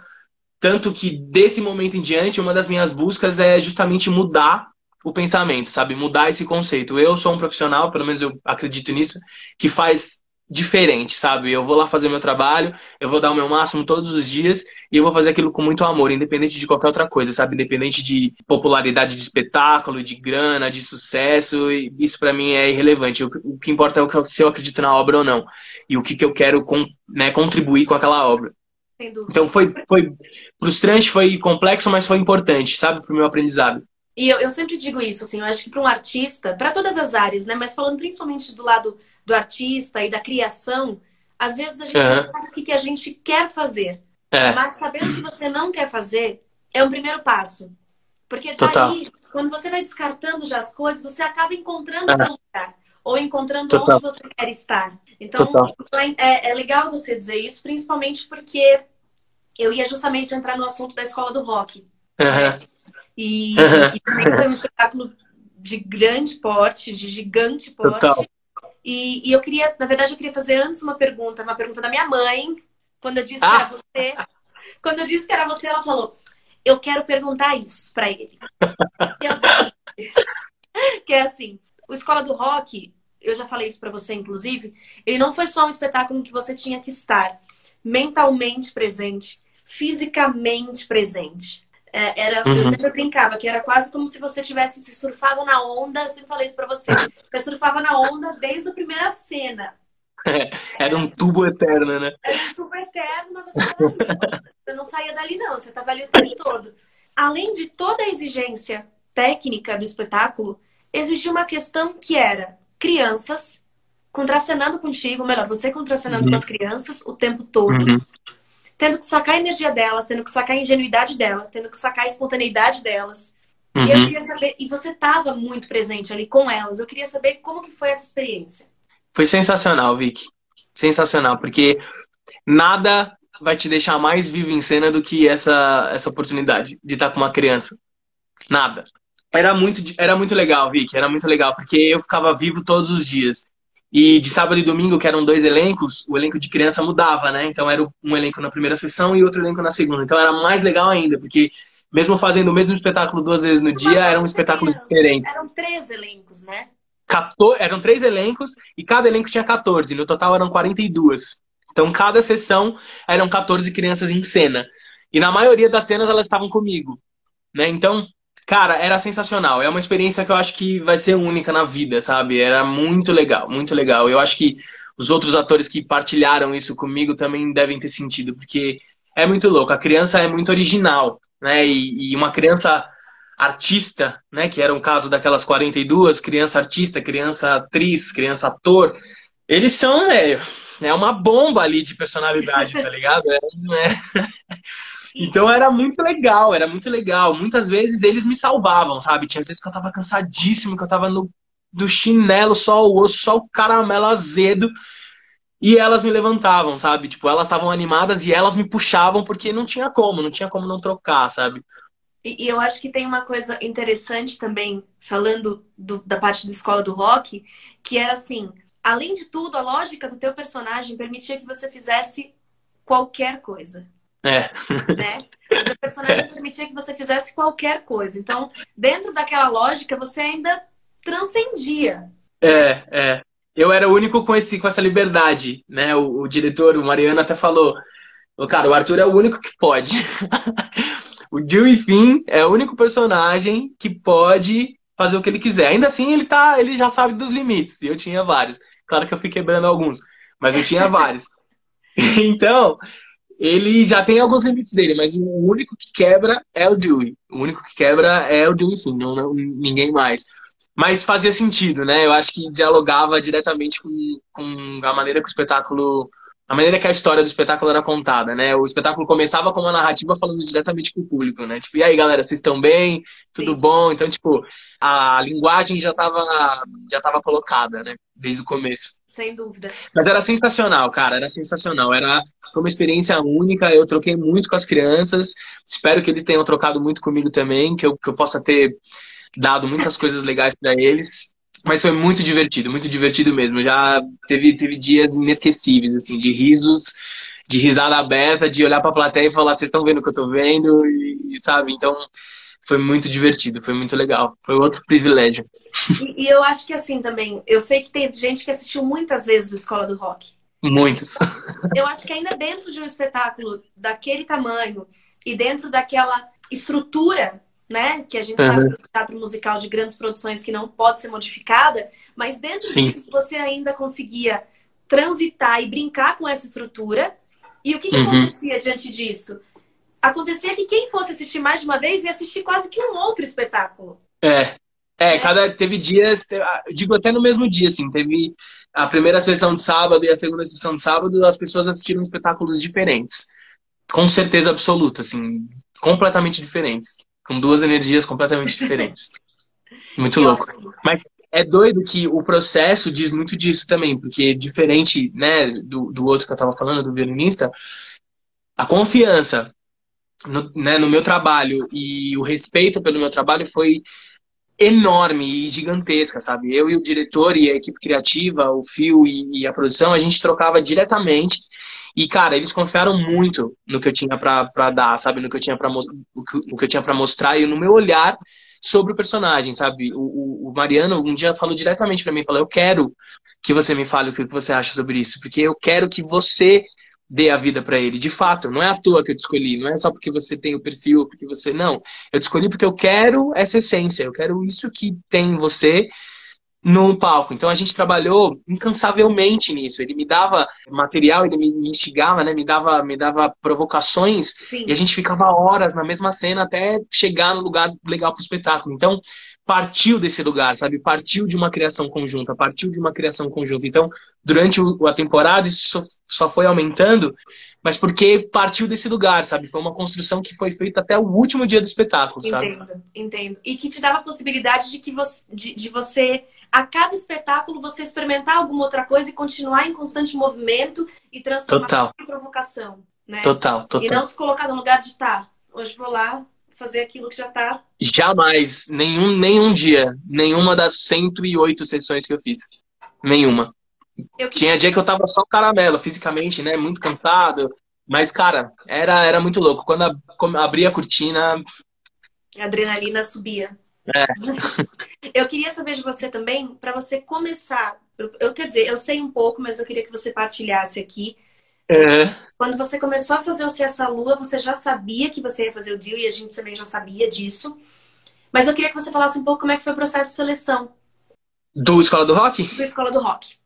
tanto que desse momento em diante, uma das minhas buscas é justamente mudar o pensamento, sabe? Mudar esse conceito. Eu sou um profissional, pelo menos eu acredito nisso, que faz diferente, sabe? Eu vou lá fazer meu trabalho, eu vou dar o meu máximo todos os dias e eu vou fazer aquilo com muito amor, independente de qualquer outra coisa, sabe? Independente de popularidade de espetáculo, de grana, de sucesso, isso para mim é irrelevante. O que importa é se eu acredito na obra ou não e o que, que eu quero né, contribuir com aquela obra. Então foi, foi frustrante, foi complexo, mas foi importante, sabe, para o meu aprendizado. E eu, eu sempre digo isso, assim, eu acho que para um artista, para todas as áreas, né, mas falando principalmente do lado do artista e da criação, às vezes a gente uhum. não sabe o que, que a gente quer fazer. É. Mas saber o que você não quer fazer é um primeiro passo. Porque daí, quando você vai descartando já as coisas, você acaba encontrando uhum. lugar. Ou encontrando Total. onde você quer estar. Então, é, é, legal você dizer isso, principalmente porque eu ia justamente entrar no assunto da escola do rock. Uhum. E, uhum. e, também foi um espetáculo de grande porte, de gigante porte. Total. E, e, eu queria, na verdade, eu queria fazer antes uma pergunta, uma pergunta da minha mãe. Quando eu disse ah. que era você, quando eu disse que era você, ela falou: Eu quero perguntar isso para ele. Que é, assim, que é assim: o Escola do Rock, eu já falei isso para você, inclusive, ele não foi só um espetáculo em que você tinha que estar mentalmente presente, fisicamente presente. É, era, uhum. Eu sempre brincava que era quase como se você tivesse se surfado na onda. Eu sempre falei isso pra você. Você surfava na onda desde a primeira cena. É, era um tubo eterno, né? Era um tubo eterno, mas você, ali, você não saía dali, não. Você estava ali o tempo todo. Além de toda a exigência técnica do espetáculo, exigia uma questão que era crianças contracenando contigo, melhor, você contracenando uhum. com as crianças o tempo todo. Uhum tendo que sacar a energia delas, tendo que sacar a ingenuidade delas, tendo que sacar a espontaneidade delas. Uhum. E eu queria saber, e você estava muito presente ali com elas. Eu queria saber como que foi essa experiência. Foi sensacional, Vicky. Sensacional, porque nada vai te deixar mais vivo em cena do que essa, essa oportunidade de estar com uma criança. Nada. Era muito, era muito legal, Vicky, era muito legal, porque eu ficava vivo todos os dias. E de sábado e domingo, que eram dois elencos, o elenco de criança mudava, né? Então era um elenco na primeira sessão e outro elenco na segunda. Então era mais legal ainda, porque mesmo fazendo o mesmo espetáculo duas vezes no dia, eram espetáculos diferentes. Eram três elencos, né? 14, eram três elencos e cada elenco tinha 14. No total eram 42. Então cada sessão eram 14 crianças em cena. E na maioria das cenas elas estavam comigo. Né? Então Cara, era sensacional. É uma experiência que eu acho que vai ser única na vida, sabe? Era muito legal, muito legal. Eu acho que os outros atores que partilharam isso comigo também devem ter sentido, porque é muito louco. A criança é muito original, né? E, e uma criança artista, né? Que era um caso daquelas 42, criança artista, criança atriz, criança ator. Eles são, velho, é uma bomba ali de personalidade, tá ligado? É... Então era muito legal, era muito legal. Muitas vezes eles me salvavam, sabe? Tinha vezes que eu tava cansadíssimo, que eu tava no do chinelo, só o osso, só o caramelo azedo. E elas me levantavam, sabe? Tipo, elas estavam animadas e elas me puxavam porque não tinha como, não tinha como não trocar, sabe? E, e eu acho que tem uma coisa interessante também, falando do, da parte da escola do rock, que era assim, além de tudo, a lógica do teu personagem permitia que você fizesse qualquer coisa. É. Né? O personagem permitia que você fizesse qualquer coisa. Então, dentro daquela lógica, você ainda transcendia. É, é. Eu era o único com, esse, com essa liberdade, né? O, o diretor, o Mariano, até falou: Cara, o Arthur é o único que pode. o Dewey Finn é o único personagem que pode fazer o que ele quiser. Ainda assim, ele, tá, ele já sabe dos limites. E eu tinha vários. Claro que eu fui quebrando alguns, mas eu tinha vários. então, ele já tem alguns limites dele, mas o único que quebra é o Dewey. O único que quebra é o Dewey, sim, não, não, ninguém mais. Mas fazia sentido, né? Eu acho que dialogava diretamente com, com a maneira que o espetáculo a maneira que a história do espetáculo era contada, né? O espetáculo começava com uma narrativa falando diretamente com o público, né? Tipo, e aí, galera, vocês estão bem? Tudo Sim. bom? Então, tipo, a linguagem já estava já tava colocada, né? Desde o começo. Sem dúvida. Mas era sensacional, cara, era sensacional. Era foi uma experiência única, eu troquei muito com as crianças. Espero que eles tenham trocado muito comigo também, que eu, que eu possa ter dado muitas coisas legais para eles. Mas foi muito divertido, muito divertido mesmo. Já teve, teve dias inesquecíveis, assim, de risos, de risada aberta, de olhar para a plateia e falar, vocês estão vendo o que eu estou vendo, e, sabe? Então, foi muito divertido, foi muito legal. Foi outro privilégio. E, e, eu acho que assim também, eu sei que tem gente que assistiu muitas vezes o Escola do Rock. Muitas. Eu acho que ainda dentro de um espetáculo daquele tamanho e dentro daquela estrutura né? Que a gente uhum. sabe que o teatro musical de grandes produções que não pode ser modificada, mas dentro Sim. disso você ainda conseguia transitar e brincar com essa estrutura. E o que, que uhum. acontecia diante disso? Acontecia que quem fosse assistir mais de uma vez ia assistir quase que um outro espetáculo. É. É, é. cada teve dias, digo até no mesmo dia, assim, teve a primeira sessão de sábado e a segunda sessão de sábado, as pessoas assistiram espetáculos diferentes. Com certeza absoluta, assim, completamente diferentes com duas energias completamente diferentes. Muito que louco. Ótimo. Mas é doido que o processo diz muito disso também, porque diferente né, do, do outro que eu estava falando, do violinista, a confiança no, né, no meu trabalho e o respeito pelo meu trabalho foi enorme e gigantesca, sabe? Eu e o diretor e a equipe criativa, o fio e, e a produção, a gente trocava diretamente e, cara, eles confiaram muito no que eu tinha para dar, sabe? No que eu tinha para no que eu tinha para mostrar e no meu olhar sobre o personagem, sabe? O, o, Mariano um dia falou diretamente para mim, falou: "Eu quero que você me fale o que você acha sobre isso, porque eu quero que você dê a vida para ele. De fato, não é à toa que eu te escolhi, não é só porque você tem o perfil, porque você não. Eu te escolhi porque eu quero essa essência, eu quero isso que tem em você no palco. Então a gente trabalhou incansavelmente nisso. Ele me dava material, ele me instigava, né? Me dava, me dava provocações Sim. e a gente ficava horas na mesma cena até chegar no lugar legal para o espetáculo. Então partiu desse lugar, sabe? Partiu de uma criação conjunta, partiu de uma criação conjunta. Então, durante a temporada, isso só, foi aumentando, mas porque partiu desse lugar, sabe? Foi uma construção que foi feita até o último dia do espetáculo, entendo, sabe? Entendo, entendo. E que te dava a possibilidade de que você, de, de você, a cada espetáculo, você experimentar alguma outra coisa e continuar em constante movimento e transformação e provocação, né? Total, total. E não se colocar no lugar de tá, hoje vou lá fazer aquilo que já tá. Jamais, nenhum, nenhum dia, nenhuma das 108 sessões que eu fiz. Nenhuma. Eu Tinha dia que eu tava só caramelo, fisicamente, né? Muito cansado. Mas, cara, era, era muito louco. Quando a, abria a cortina. A adrenalina subia. É. eu queria saber de você também, para você começar. Eu quer dizer, eu sei um pouco, mas eu queria que você partilhasse aqui. É. Quando você começou a fazer o Se Essa Lua, você já sabia que você ia fazer o deal e a gente também já sabia disso. Mas eu queria que você falasse um pouco como é que foi o processo de seleção. Do Escola do Rock? Do Escola do Rock.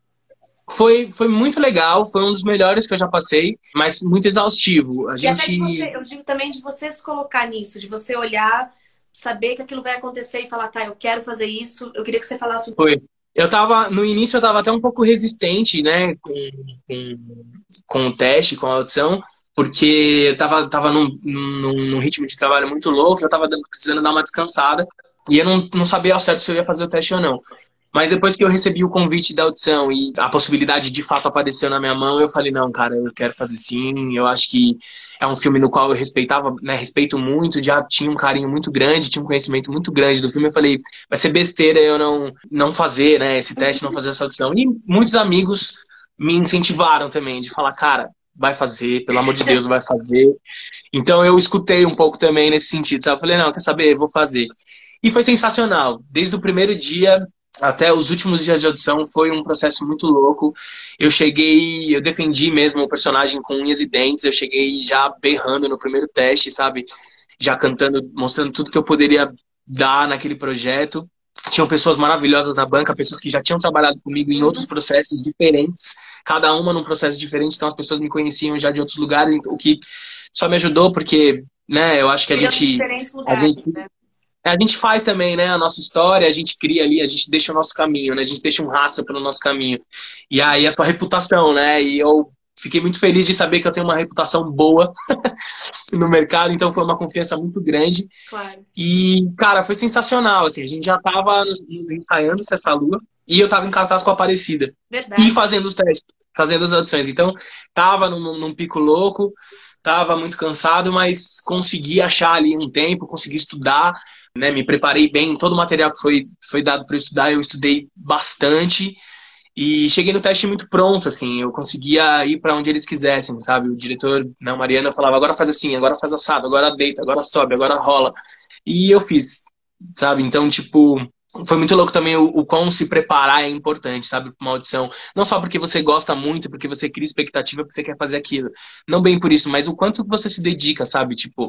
Foi, foi muito legal, foi um dos melhores que eu já passei, mas muito exaustivo. A gente... Você, eu digo também de você se colocar nisso, de você olhar, saber que aquilo vai acontecer e falar, tá, eu quero fazer isso. Eu queria que você falasse um Foi. Eu tava, no início eu tava até um pouco resistente, né, com, com, com o teste, com a audição, porque eu tava, tava num, num, num, ritmo de trabalho muito louco, eu tava precisando dar uma descansada, e eu não, não sabia ao certo se eu ia fazer o teste ou não. Mas depois que eu recebi o convite da audição e a possibilidade de fato apareceu na minha mão, eu falei, não, cara, eu quero fazer sim. Eu acho que é um filme no qual eu respeitava, né, respeito muito, já tinha um carinho muito grande, tinha um conhecimento muito grande do filme. Eu falei, vai ser besteira eu não, não fazer, né, esse teste, não fazer essa audição. E muitos amigos me incentivaram também, de falar, cara, vai fazer, pelo amor de Deus, vai fazer. Então eu escutei um pouco também nesse sentido, sabe? Eu falei, não, quer saber, vou fazer. E foi sensacional. Desde o primeiro dia, até os últimos dias de audição foi um processo muito louco. Eu cheguei, eu defendi mesmo o personagem com unhas e dentes, eu cheguei já berrando no primeiro teste, sabe? Já cantando, mostrando tudo que eu poderia dar naquele projeto. Tinham pessoas maravilhosas na banca, pessoas que já tinham trabalhado comigo em outros processos diferentes, cada uma num processo diferente, então as pessoas me conheciam já de outros lugares, o que só me ajudou porque, né, eu acho que a gente, lugares, a gente né? A gente faz também, né, a nossa história, a gente cria ali, a gente deixa o nosso caminho, né, a gente deixa um rastro pelo nosso caminho. E aí a sua reputação, né, e eu fiquei muito feliz de saber que eu tenho uma reputação boa no mercado, então foi uma confiança muito grande. Claro. E, cara, foi sensacional, assim, a gente já tava nos, nos ensaiando essa lua e eu tava em cartaz com a Aparecida. Verdade. E fazendo os testes, fazendo as audições. Então, tava num, num pico louco, tava muito cansado, mas consegui achar ali um tempo, consegui estudar, né? Me preparei bem, todo o material que foi, foi dado para estudar, eu estudei bastante e cheguei no teste muito pronto, assim, eu conseguia ir para onde eles quisessem, sabe? O diretor, não, né, Mariana, falava, agora faz assim, agora faz assado, agora deita, agora sobe, agora rola. E eu fiz, sabe? Então, tipo, foi muito louco também o, o quão se preparar é importante, sabe, para uma audição. Não só porque você gosta muito, porque você cria expectativa, porque você quer fazer aquilo. Não bem por isso, mas o quanto você se dedica, sabe? Tipo,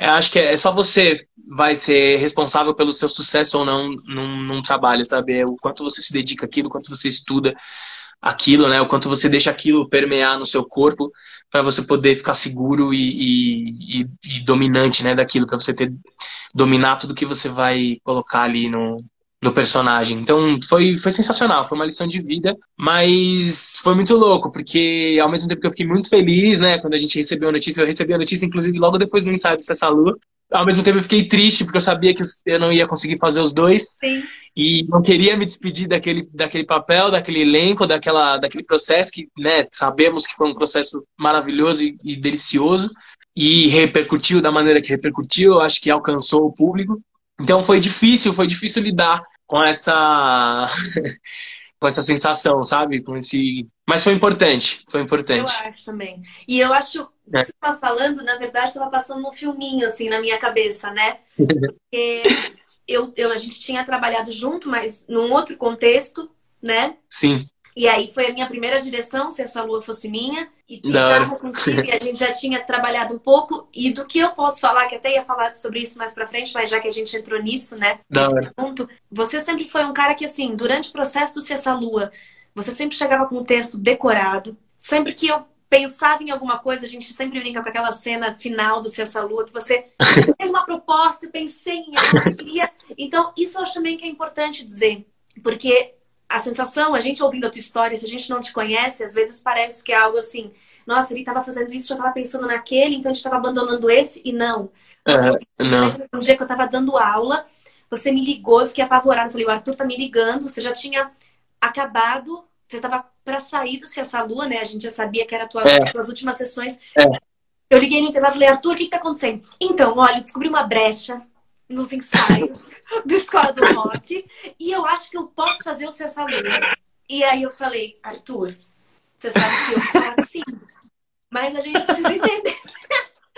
é, acho que é, é só você vai ser responsável pelo seu sucesso ou não num, num trabalho, sabe? É o quanto você se dedica àquilo, o quanto você estuda aquilo, né? O quanto você deixa aquilo permear no seu corpo para você poder ficar seguro e, e, e dominante, né? Daquilo, para você ter dominar tudo que você vai colocar ali no, do personagem. Então foi, foi sensacional, foi uma lição de vida, mas foi muito louco, porque ao mesmo tempo que eu fiquei muito feliz, né, quando a gente recebeu a notícia, eu recebi a notícia inclusive logo depois do ensaio do Cessa Lua. Ao mesmo tempo eu fiquei triste, porque eu sabia que eu não ia conseguir fazer os dois. Sim. E não queria me despedir daquele, daquele papel, daquele elenco, daquela, daquele processo que, né, sabemos que foi um processo maravilhoso e, e delicioso. E repercutiu da maneira que repercutiu, acho que alcançou o público. Então foi difícil, foi difícil lidar com essa com essa sensação, sabe? Com esse, mas foi importante, foi importante. Eu acho também. E eu acho é. você estava falando, na verdade, estava passando um filminho assim na minha cabeça, né? Porque eu, eu a gente tinha trabalhado junto, mas num outro contexto, né? Sim. E aí foi a minha primeira direção, se essa lua fosse minha. E estava contigo e a gente já tinha trabalhado um pouco. E do que eu posso falar, que até ia falar sobre isso mais pra frente, mas já que a gente entrou nisso, né? Ponto, você sempre foi um cara que, assim, durante o processo do Se Essa Lua, você sempre chegava com o texto decorado. Sempre que eu pensava em alguma coisa, a gente sempre brinca com aquela cena final do Se Essa Lua, que você tem uma proposta, eu pensei em algo, queria. Então, isso eu acho também que é importante dizer, porque a sensação, a gente ouvindo a tua história, se a gente não te conhece, às vezes parece que é algo assim, nossa, ele estava fazendo isso, já estava pensando naquele, então a gente estava abandonando esse, e não. Uhum, não. Um dia que eu estava dando aula, você me ligou, eu fiquei apavorada. Falei, o Arthur tá me ligando, você já tinha acabado, você estava para sair do Ciência Lua, né? A gente já sabia que era tua, é. tuas últimas sessões. É. Eu liguei no intervalo e falei, Arthur, o que, que tá acontecendo? Então, olha, eu descobri uma brecha nos ensaios do Escola do Rock e eu acho que eu posso fazer o Ciência Lua. E aí eu falei, Arthur, você sabe que eu falo assim, mas a gente precisa entender.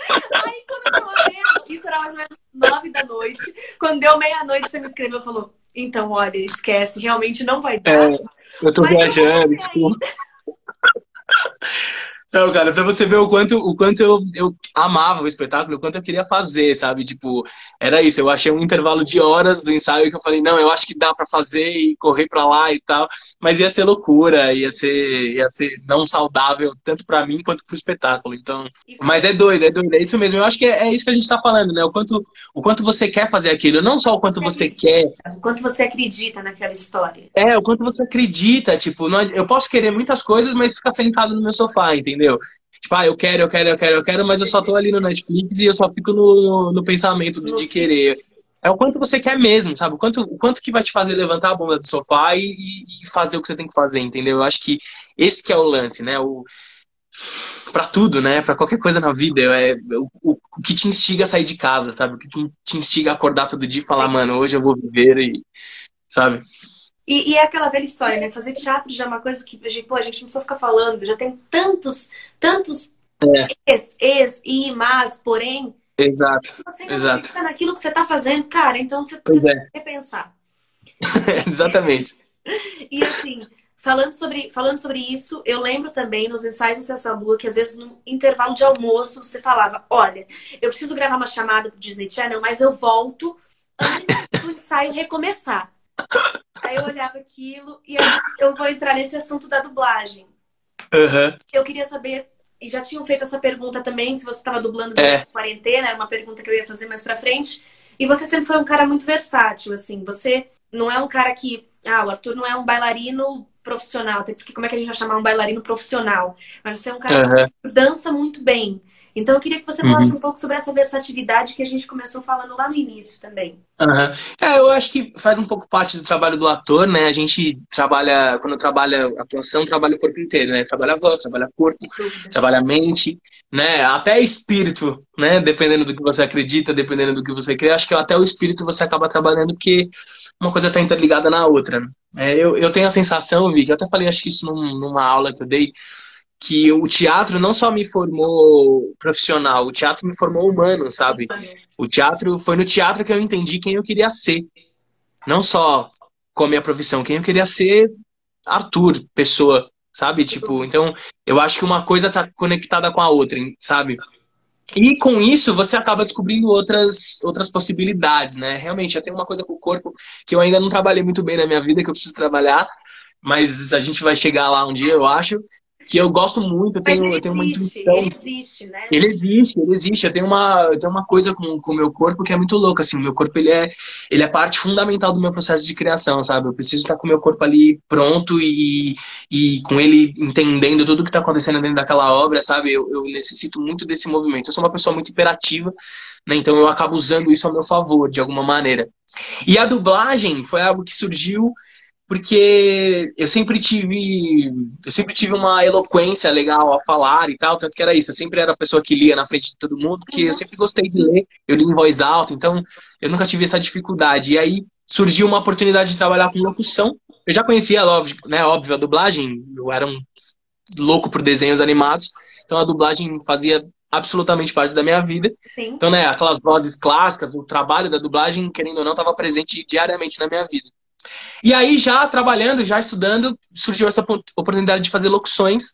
Aí quando eu vendo, isso era mais ou menos nove da noite. Quando deu meia-noite, você me escreveu e falou: Então, olha, esquece, realmente não vai dar. É, eu tô viajando, desculpa. Não, cara, pra você ver o quanto, o quanto eu, eu amava o espetáculo, o quanto eu queria fazer, sabe? Tipo, era isso. Eu achei um intervalo de horas do ensaio que eu falei, não, eu acho que dá para fazer e correr para lá e tal. Mas ia ser loucura, ia ser, ia ser não saudável, tanto para mim quanto pro espetáculo. Então, mas é doido, é doido, é isso mesmo. Eu acho que é, é isso que a gente tá falando, né? O quanto, o quanto você quer fazer aquilo, não só o quanto você, você quer. O quanto você acredita naquela história. É, o quanto você acredita, tipo, não, eu posso querer muitas coisas, mas ficar sentado no meu sofá, entendeu? Tipo, ah, eu quero, eu quero, eu quero, eu quero, mas eu só tô ali no Netflix e eu só fico no, no pensamento de, de querer. É o quanto você quer mesmo, sabe? O quanto, o quanto que vai te fazer levantar a bunda do sofá e, e fazer o que você tem que fazer, entendeu? Eu acho que esse que é o lance, né? O, para tudo, né? Para qualquer coisa na vida, é o, o, o, que te instiga a sair de casa, sabe? O que te instiga a acordar todo dia e falar, mano, hoje eu vou viver e, sabe? E, e, é aquela velha história, né? Fazer teatro já é uma coisa que, pô, a gente não precisa ficar falando, já tem tantos, tantos é. es, es, e, mas, porém. Exato. Você não Exato. acredita naquilo que você está fazendo, cara, então você precisa é. repensar. Exatamente. e assim, falando sobre, falando sobre isso, eu lembro também nos ensaios do Cessa Lua que às vezes no intervalo de almoço você falava: Olha, eu preciso gravar uma chamada pro Disney Channel, mas eu volto antes do ensaio recomeçar. Aí eu olhava aquilo e aí eu vou entrar nesse assunto da dublagem. Uhum. Eu queria saber, e já tinham feito essa pergunta também, se você estava dublando durante é. a quarentena, era uma pergunta que eu ia fazer mais pra frente. E você sempre foi um cara muito versátil, assim. Você não é um cara que. Ah, o Arthur não é um bailarino profissional, porque como é que a gente vai chamar um bailarino profissional? Mas você é um cara uhum. que dança muito bem. Então eu queria que você falasse uhum. um pouco sobre essa versatilidade que a gente começou falando lá no início também. Uhum. É, eu acho que faz um pouco parte do trabalho do ator, né? A gente trabalha, quando trabalha atuação, trabalha o corpo inteiro, né? Trabalha a voz, trabalha corpo, trabalha a mente, né? Até espírito, né? Dependendo do que você acredita, dependendo do que você crê. Acho que até o espírito você acaba trabalhando porque uma coisa está interligada na outra. É, eu, eu tenho a sensação, Vi, que eu até falei, acho que isso num, numa aula que eu dei, que o teatro não só me formou profissional, o teatro me formou humano, sabe? O teatro foi no teatro que eu entendi quem eu queria ser. Não só com a minha profissão, quem eu queria ser Arthur, pessoa, sabe? Tipo, então eu acho que uma coisa tá conectada com a outra, sabe? E com isso você acaba descobrindo outras, outras possibilidades, né? Realmente, eu tenho uma coisa com o corpo que eu ainda não trabalhei muito bem na minha vida, que eu preciso trabalhar, mas a gente vai chegar lá um dia, eu acho que eu gosto muito, eu tenho, eu tenho uma intuição. Ele existe, né? Ele existe, ele existe. Eu tenho uma, eu tenho uma coisa com, o meu corpo que é muito louca, assim. O meu corpo, ele é, ele é parte fundamental do meu processo de criação, sabe? Eu preciso estar com o meu corpo ali pronto e, e com ele entendendo tudo que está acontecendo dentro daquela obra, sabe? Eu, eu necessito muito desse movimento. Eu sou uma pessoa muito imperativa, né? Então eu acabo usando isso ao meu favor, de alguma maneira. E a dublagem foi algo que surgiu porque eu sempre tive eu sempre tive uma eloquência legal a falar e tal, tanto que era isso, eu sempre era a pessoa que lia na frente de todo mundo, porque eu sempre gostei de ler, eu li em voz alta, então eu nunca tive essa dificuldade. E aí surgiu uma oportunidade de trabalhar com locução. Eu já conhecia, óbvio, né, óbvio a dublagem, eu era um louco por desenhos animados, então a dublagem fazia absolutamente parte da minha vida. Sim. Então, né, aquelas vozes clássicas, o trabalho da dublagem, querendo ou não, estava presente diariamente na minha vida. E aí, já trabalhando, já estudando, surgiu essa oportunidade de fazer locuções.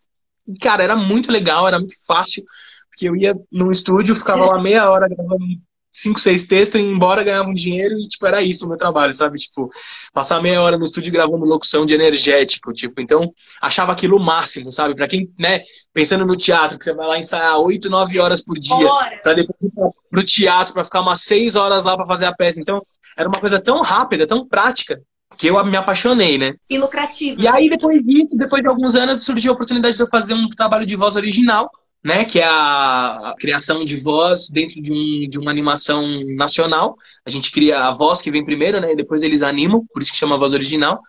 E, cara, era muito legal, era muito fácil, porque eu ia num estúdio, ficava lá meia hora gravando cinco, seis textos, ia embora, ganhava um dinheiro e, tipo, era isso o meu trabalho, sabe? Tipo, passar meia hora no estúdio gravando locução de energético, tipo, então, achava aquilo o máximo, sabe? Pra quem, né, pensando no teatro, que você vai lá ensaiar oito, nove horas por dia, Bora. pra depois ir pro teatro, pra ficar umas seis horas lá pra fazer a peça. Então, era uma coisa tão rápida, tão prática, que eu me apaixonei, né? E lucrativo. E aí, depois disso, depois de alguns anos, surgiu a oportunidade de eu fazer um trabalho de voz original, né? Que é a, criação de voz dentro de, um, de uma animação nacional. A gente cria a voz que vem primeiro, né? E depois eles animam, por isso que chama voz original.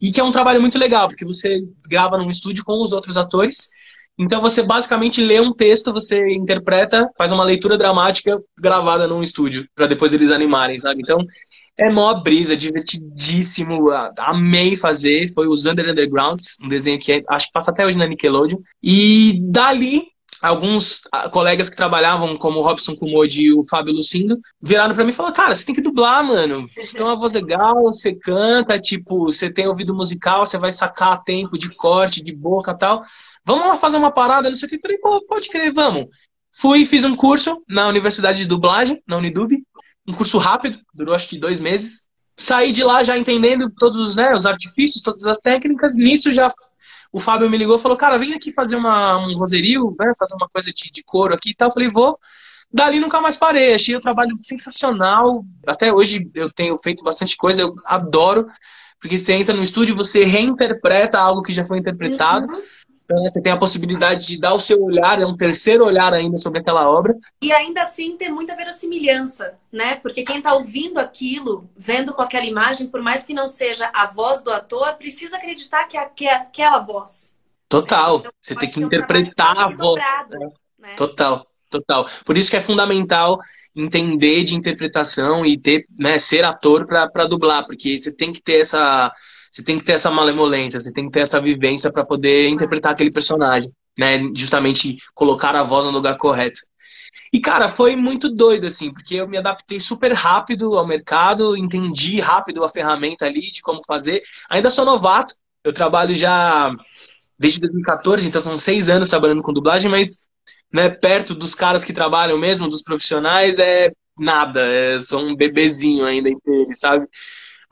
E que é um trabalho muito legal, porque você grava num estúdio com os outros atores. Então você basicamente lê um texto, você interpreta, faz uma leitura dramática gravada num estúdio, para depois eles animarem, sabe? Então é mó brisa, divertidíssimo. Amei fazer. Foi o Thunder Undergrounds, um desenho que é, acho que passa até hoje na Nickelodeon. E dali, alguns ah, colegas que trabalhavam, como o Robson Kumodi e o Fábio Lucindo, viraram para mim e falaram: Cara, você tem que dublar, mano. Você tem uma voz legal, você canta, tipo, você tem ouvido musical, você vai sacar tempo de corte, de boca tal. Vamos lá fazer uma parada, não sei o que. Eu falei: Pô, pode crer, vamos. Fui, fiz um curso na Universidade de Dublagem, na Unidub um curso rápido, durou acho que dois meses. Saí de lá já entendendo todos os, né, os artifícios, todas as técnicas. Nisso já o Fábio me ligou e falou: Cara, vem aqui fazer uma, um roserio, né, fazer uma coisa de, de couro aqui e tal. Eu falei: Vou. Dali nunca mais parei. Achei o trabalho sensacional. Até hoje eu tenho feito bastante coisa, eu adoro. Porque você entra no estúdio, você reinterpreta algo que já foi interpretado. Uhum. Então, né, você tem a possibilidade de dar o seu olhar, é um terceiro olhar ainda sobre aquela obra. E ainda assim ter muita verossimilhança, né? Porque quem está ouvindo aquilo, vendo com aquela imagem, por mais que não seja a voz do ator, precisa acreditar que é, que aquela voz. Total. Então, você tem que, que interpretar é um a voz. Dobrado, né? Total, total. Por isso que é fundamental entender de interpretação e ter, né, ser ator para dublar, porque você tem que ter essa você tem que ter essa malemolência, você tem que ter essa vivência para poder interpretar aquele personagem, né? Justamente colocar a voz no lugar correto. E, cara, foi muito doido, assim, porque eu me adaptei super rápido ao mercado, entendi rápido a ferramenta ali de como fazer. Ainda sou novato, eu trabalho já desde 2014, então são seis anos trabalhando com dublagem, mas né, perto dos caras que trabalham mesmo, dos profissionais, é nada, é, sou um bebezinho ainda entre eles, sabe?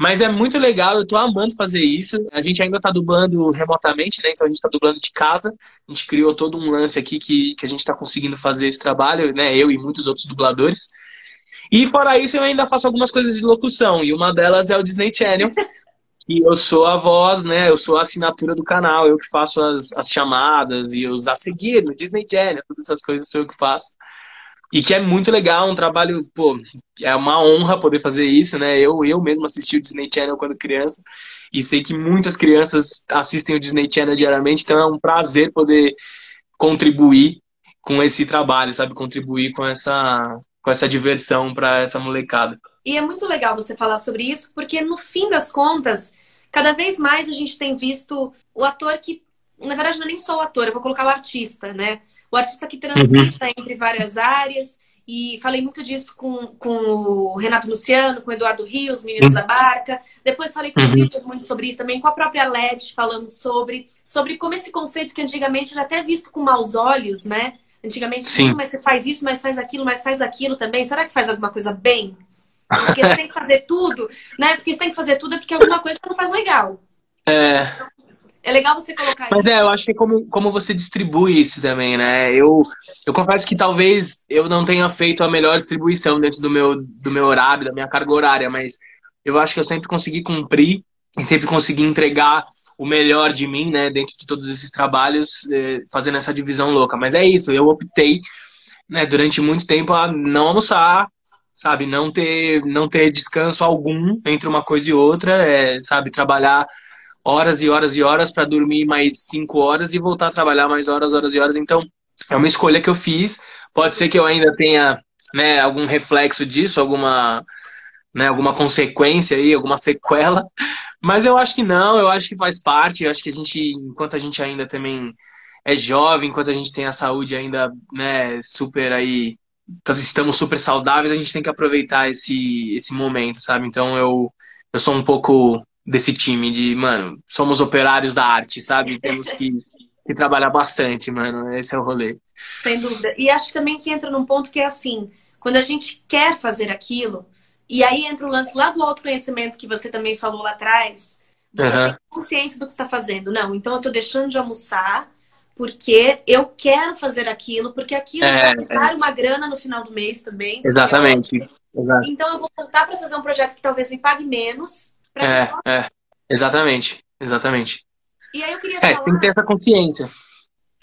Mas é muito legal, eu tô amando fazer isso. A gente ainda tá dublando remotamente, né? Então a gente tá dublando de casa. A gente criou todo um lance aqui que, que a gente tá conseguindo fazer esse trabalho, né? Eu e muitos outros dubladores. E fora isso, eu ainda faço algumas coisas de locução. E uma delas é o Disney Channel. E eu sou a voz, né? Eu sou a assinatura do canal, eu que faço as, as chamadas e os a seguir no Disney Channel, todas essas coisas sou eu que faço. E que é muito legal, um trabalho, pô, é uma honra poder fazer isso, né? Eu, eu mesmo assisti o Disney Channel quando criança e sei que muitas crianças assistem o Disney Channel diariamente, então é um prazer poder contribuir com esse trabalho, sabe? Contribuir com essa, com essa diversão para essa molecada. E é muito legal você falar sobre isso, porque no fim das contas, cada vez mais a gente tem visto o ator que, na verdade, não é nem só o ator, eu vou colocar o artista, né? O artista que transita uhum. entre várias áreas. E falei muito disso com, com o Renato Luciano, com o Eduardo Rios, Meninos uhum. da Barca. Depois falei com uhum. o Vitor muito sobre isso também, com a própria LED falando sobre, sobre como esse conceito que antigamente era até visto com maus olhos, né? Antigamente, Sim. mas você faz isso, mas faz aquilo, mas faz aquilo também. Será que faz alguma coisa bem? Porque você tem que fazer tudo, né? Porque você tem que fazer tudo é porque alguma coisa não faz legal. É. É legal você colocar Mas isso. é, eu acho que é como, como você distribui isso também, né? Eu, eu confesso que talvez eu não tenha feito a melhor distribuição dentro do meu, do meu horário, da minha carga horária, mas eu acho que eu sempre consegui cumprir e sempre consegui entregar o melhor de mim, né, dentro de todos esses trabalhos, eh, fazendo essa divisão louca. Mas é isso, eu optei, né, durante muito tempo a não almoçar, sabe, não ter, não ter descanso algum entre uma coisa e outra, é, sabe, trabalhar horas e horas e horas para dormir mais cinco horas e voltar a trabalhar mais horas, horas e horas. Então, é uma escolha que eu fiz. Pode ser que eu ainda tenha né, algum reflexo disso, alguma, né, alguma consequência aí, alguma sequela. Mas eu acho que não, eu acho que faz parte. Eu acho que a gente, enquanto a gente ainda também é jovem, enquanto a gente tem a saúde ainda né, super aí, estamos super saudáveis, a gente tem que aproveitar esse, esse momento, sabe? Então eu, eu sou um pouco desse time de, mano, somos operários da arte, sabe? Temos que, que trabalhar bastante, mano. Esse é o rolê. Sem dúvida. E acho também que entra num ponto que é assim, quando a gente quer fazer aquilo, e aí entra o lance lá do autoconhecimento que você também falou lá atrás, você uhum. tem consciência do que está fazendo. Não, então eu estou deixando de almoçar porque eu quero fazer aquilo, porque aquilo é, vai dar é. uma grana no final do mês também. Exatamente. Exato. Então eu vou voltar para fazer um projeto que talvez me pague menos. É, é, exatamente, exatamente. E aí eu queria é, falar... tem que ter essa consciência.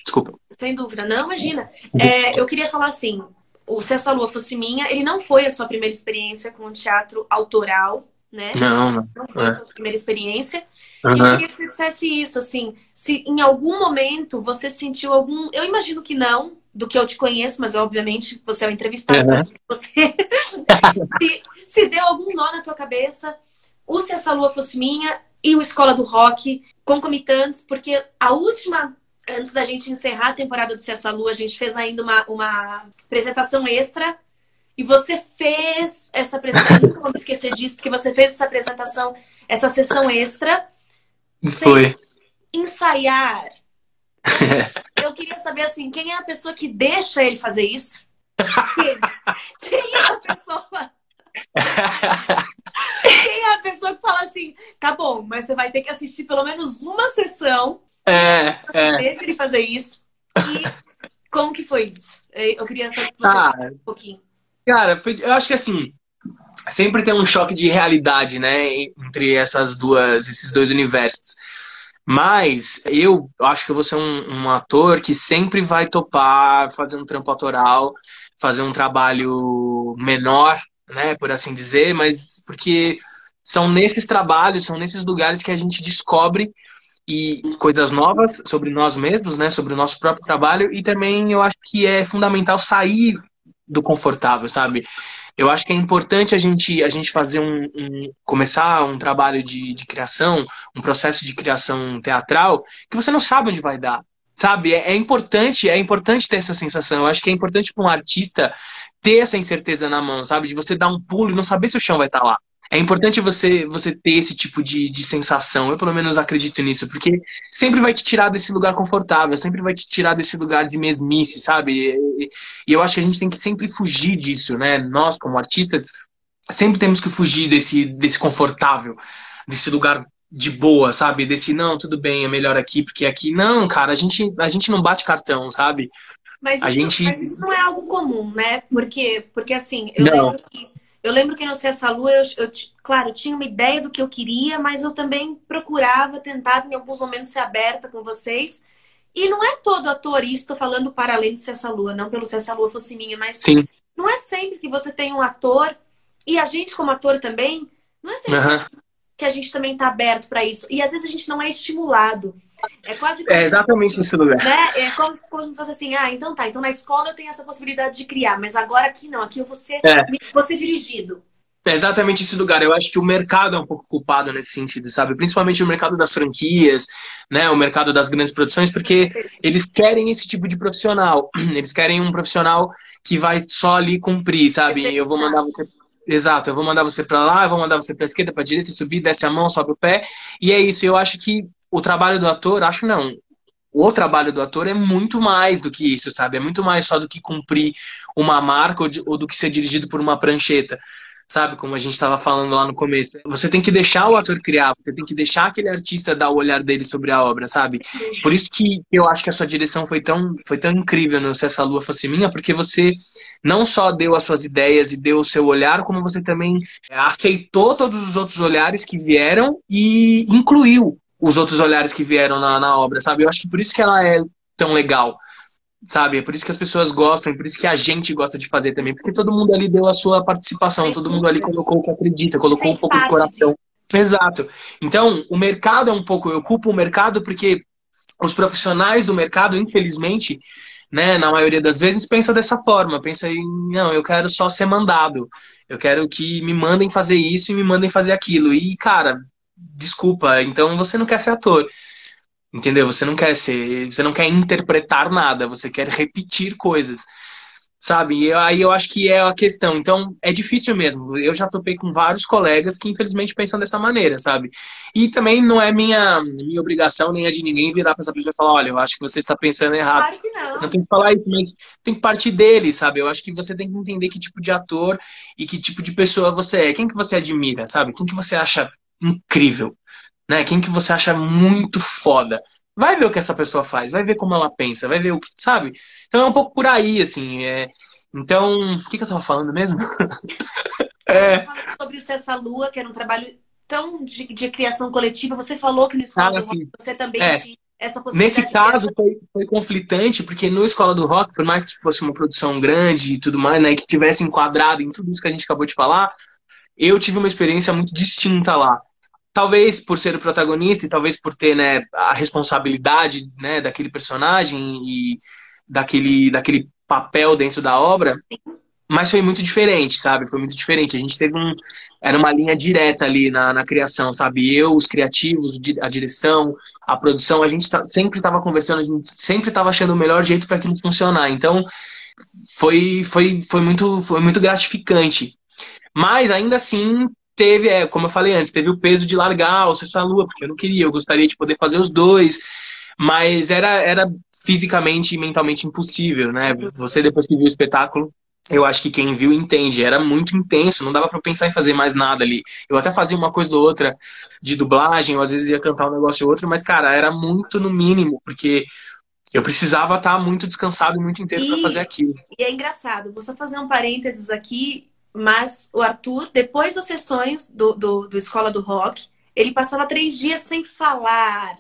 Desculpa. Sem dúvida, não, imagina. É, eu queria falar assim, o Se Essa Lua Fosse Minha, ele não foi a sua primeira experiência com teatro autoral, né? Não, não. Não foi é. a sua primeira experiência. Uhum. E eu queria que você dissesse isso, assim, se em algum momento você sentiu algum. Eu imagino que não, do que eu te conheço, mas obviamente você é o entrevistado, uhum. você se, se, deu algum nó na tua cabeça, o Se Essa Lua Fosse Minha e o Escola do Rock concomitantes, porque a última, antes da gente encerrar a temporada do Se Essa Lua, a gente fez ainda uma, uma apresentação extra e você fez essa apresentação, não vou me esquecer disso, porque você fez essa apresentação, essa sessão extra foi. ensaiar. Eu queria saber assim, quem é a pessoa que deixa ele fazer isso? Quem, quem é a pessoa? Quem é a pessoa que fala assim, tá bom, mas você vai ter que assistir pelo menos uma sessão. É, é. Deixa ele fazer isso. E como que foi isso? Eu queria saber ah, um pouquinho. Cara, eu acho que assim, sempre tem um choque de realidade, né, entre essas duas, esses dois universos. Mas eu acho que eu vou ser um, um, ator que sempre vai topar fazer um trampo autoral, fazer um trabalho menor, né, por assim dizer, mas porque são nesses trabalhos, são nesses lugares que a gente descobre e coisas novas sobre nós mesmos, né, sobre o nosso próprio trabalho e também eu acho que é fundamental sair do confortável, sabe? Eu acho que é importante a gente, a gente fazer um, um começar um trabalho de, de criação, um processo de criação teatral, que você não sabe onde vai dar. Sabe? É, é importante, é importante ter essa sensação. Eu acho que é importante para um artista ter essa incerteza na mão, sabe? De você dar um pulo e não saber se o chão vai estar tá lá. É importante você, você ter esse tipo de, de sensação. Eu, pelo menos, acredito nisso, porque sempre vai te tirar desse lugar confortável, sempre vai te tirar desse lugar de mesmice, sabe? E, e eu acho que a gente tem que sempre fugir disso, né? Nós, como artistas, sempre temos que fugir desse, desse confortável, desse lugar de boa, sabe? Desse, não, tudo bem, é melhor aqui, porque aqui. Não, cara, a gente, a gente não bate cartão, sabe? Mas, a isso, gente... mas isso não é algo comum, né? Porque, porque assim, eu não. lembro que eu lembro que no Cessa Lua, eu, eu, claro, tinha uma ideia do que eu queria, mas eu também procurava, tentava em alguns momentos ser aberta com vocês. E não é todo ator, isso estou falando para além do Cessa Lua, não pelo Cessa Lua fosse minha, mas Sim. não é sempre que você tem um ator, e a gente como ator também, não é sempre uhum. que a gente também está aberto para isso. E às vezes a gente não é estimulado. É quase É exatamente esse lugar. Né? É como, como se fosse assim, ah, então tá, então na escola eu tenho essa possibilidade de criar, mas agora aqui não, aqui eu vou ser, é. vou ser dirigido. É exatamente esse lugar. Eu acho que o mercado é um pouco culpado nesse sentido, sabe? Principalmente o mercado das franquias, né? O mercado das grandes produções, porque eles querem esse tipo de profissional. Eles querem um profissional que vai só ali cumprir, sabe? Eu vou mandar você Exato, eu vou mandar você para lá, eu vou mandar você para esquerda, para direita, subir, desce a mão, sobe o pé. E é isso. Eu acho que o trabalho do ator, acho não. O trabalho do ator é muito mais do que isso, sabe? É muito mais só do que cumprir uma marca ou, de, ou do que ser dirigido por uma prancheta sabe? Como a gente estava falando lá no começo. Você tem que deixar o ator criar, você tem que deixar aquele artista dar o olhar dele sobre a obra, sabe? Por isso que eu acho que a sua direção foi tão, foi tão incrível no Se Essa Lua Fosse Minha, porque você não só deu as suas ideias e deu o seu olhar, como você também aceitou todos os outros olhares que vieram e incluiu os outros olhares que vieram na, na obra, sabe? Eu acho que por isso que ela é tão legal, sabe? É por isso que as pessoas gostam, é por isso que a gente gosta de fazer também, porque todo mundo ali deu a sua participação, todo mundo ali colocou o que acredita, colocou um pouco de coração. Exato. Então, o mercado é um pouco, eu culpo o mercado porque os profissionais do mercado, infelizmente, né, na maioria das vezes, pensa dessa forma, pensa em, não, eu quero só ser mandado. Eu quero que me mandem fazer isso e me mandem fazer aquilo. E, cara, desculpa, então você não quer ser ator. Entendeu? Você não quer ser, você não quer interpretar nada, você quer repetir coisas. sabe? E aí eu acho que é a questão. Então, é difícil mesmo. Eu já topei com vários colegas que, infelizmente, pensam dessa maneira, sabe? E também não é minha, minha obrigação, nem a de ninguém virar pra essa pessoa e falar: olha, eu acho que você está pensando errado. Claro que não. Não tem que falar isso, mas tem que partir dele, sabe? Eu acho que você tem que entender que tipo de ator e que tipo de pessoa você é. Quem que você admira, sabe? Quem que você acha incrível, né? Quem que você acha muito foda. Vai ver o que essa pessoa faz, vai ver como ela pensa, vai ver o que, sabe? Então é um pouco por aí, assim. É... Então, o que, que eu tava falando mesmo? é... Sobre o Cessa Lua, que era um trabalho tão de, de criação coletiva. Você falou que no Escola ah, do Rock você também é. tinha essa possibilidade. Nesse caso, foi, foi conflitante, porque no Escola do Rock, por mais que fosse uma produção grande e tudo mais, né, que tivesse enquadrado em tudo isso que a gente acabou de falar, eu tive uma experiência muito distinta lá talvez por ser o protagonista e talvez por ter né, a responsabilidade né, daquele personagem e daquele, daquele papel dentro da obra, mas foi muito diferente, sabe? Foi muito diferente. A gente teve um. Era uma linha direta ali na, na criação, sabe? Eu, os criativos, a direção, a produção, a gente tá, sempre estava conversando, a gente sempre estava achando o melhor jeito para aquilo funcionar. Então, foi, foi, foi, muito, foi muito gratificante. Mas ainda assim, teve, é, como eu falei antes, teve o peso de largar o Cessa Lua, porque eu não queria, eu gostaria de poder fazer os dois, mas era, era fisicamente e mentalmente impossível, né? Você, depois que viu o espetáculo, eu acho que quem viu entende, era muito intenso, não dava para pensar em fazer mais nada ali. Eu até fazia uma coisa ou outra de dublagem, ou às vezes ia cantar um negócio ou outro, mas, cara, era muito no mínimo, porque eu precisava estar muito descansado e muito inteiro para fazer aquilo. E é engraçado, vou só fazer um parênteses aqui mas o Arthur, depois das sessões do, do, do Escola do Rock, ele passava três dias sem falar.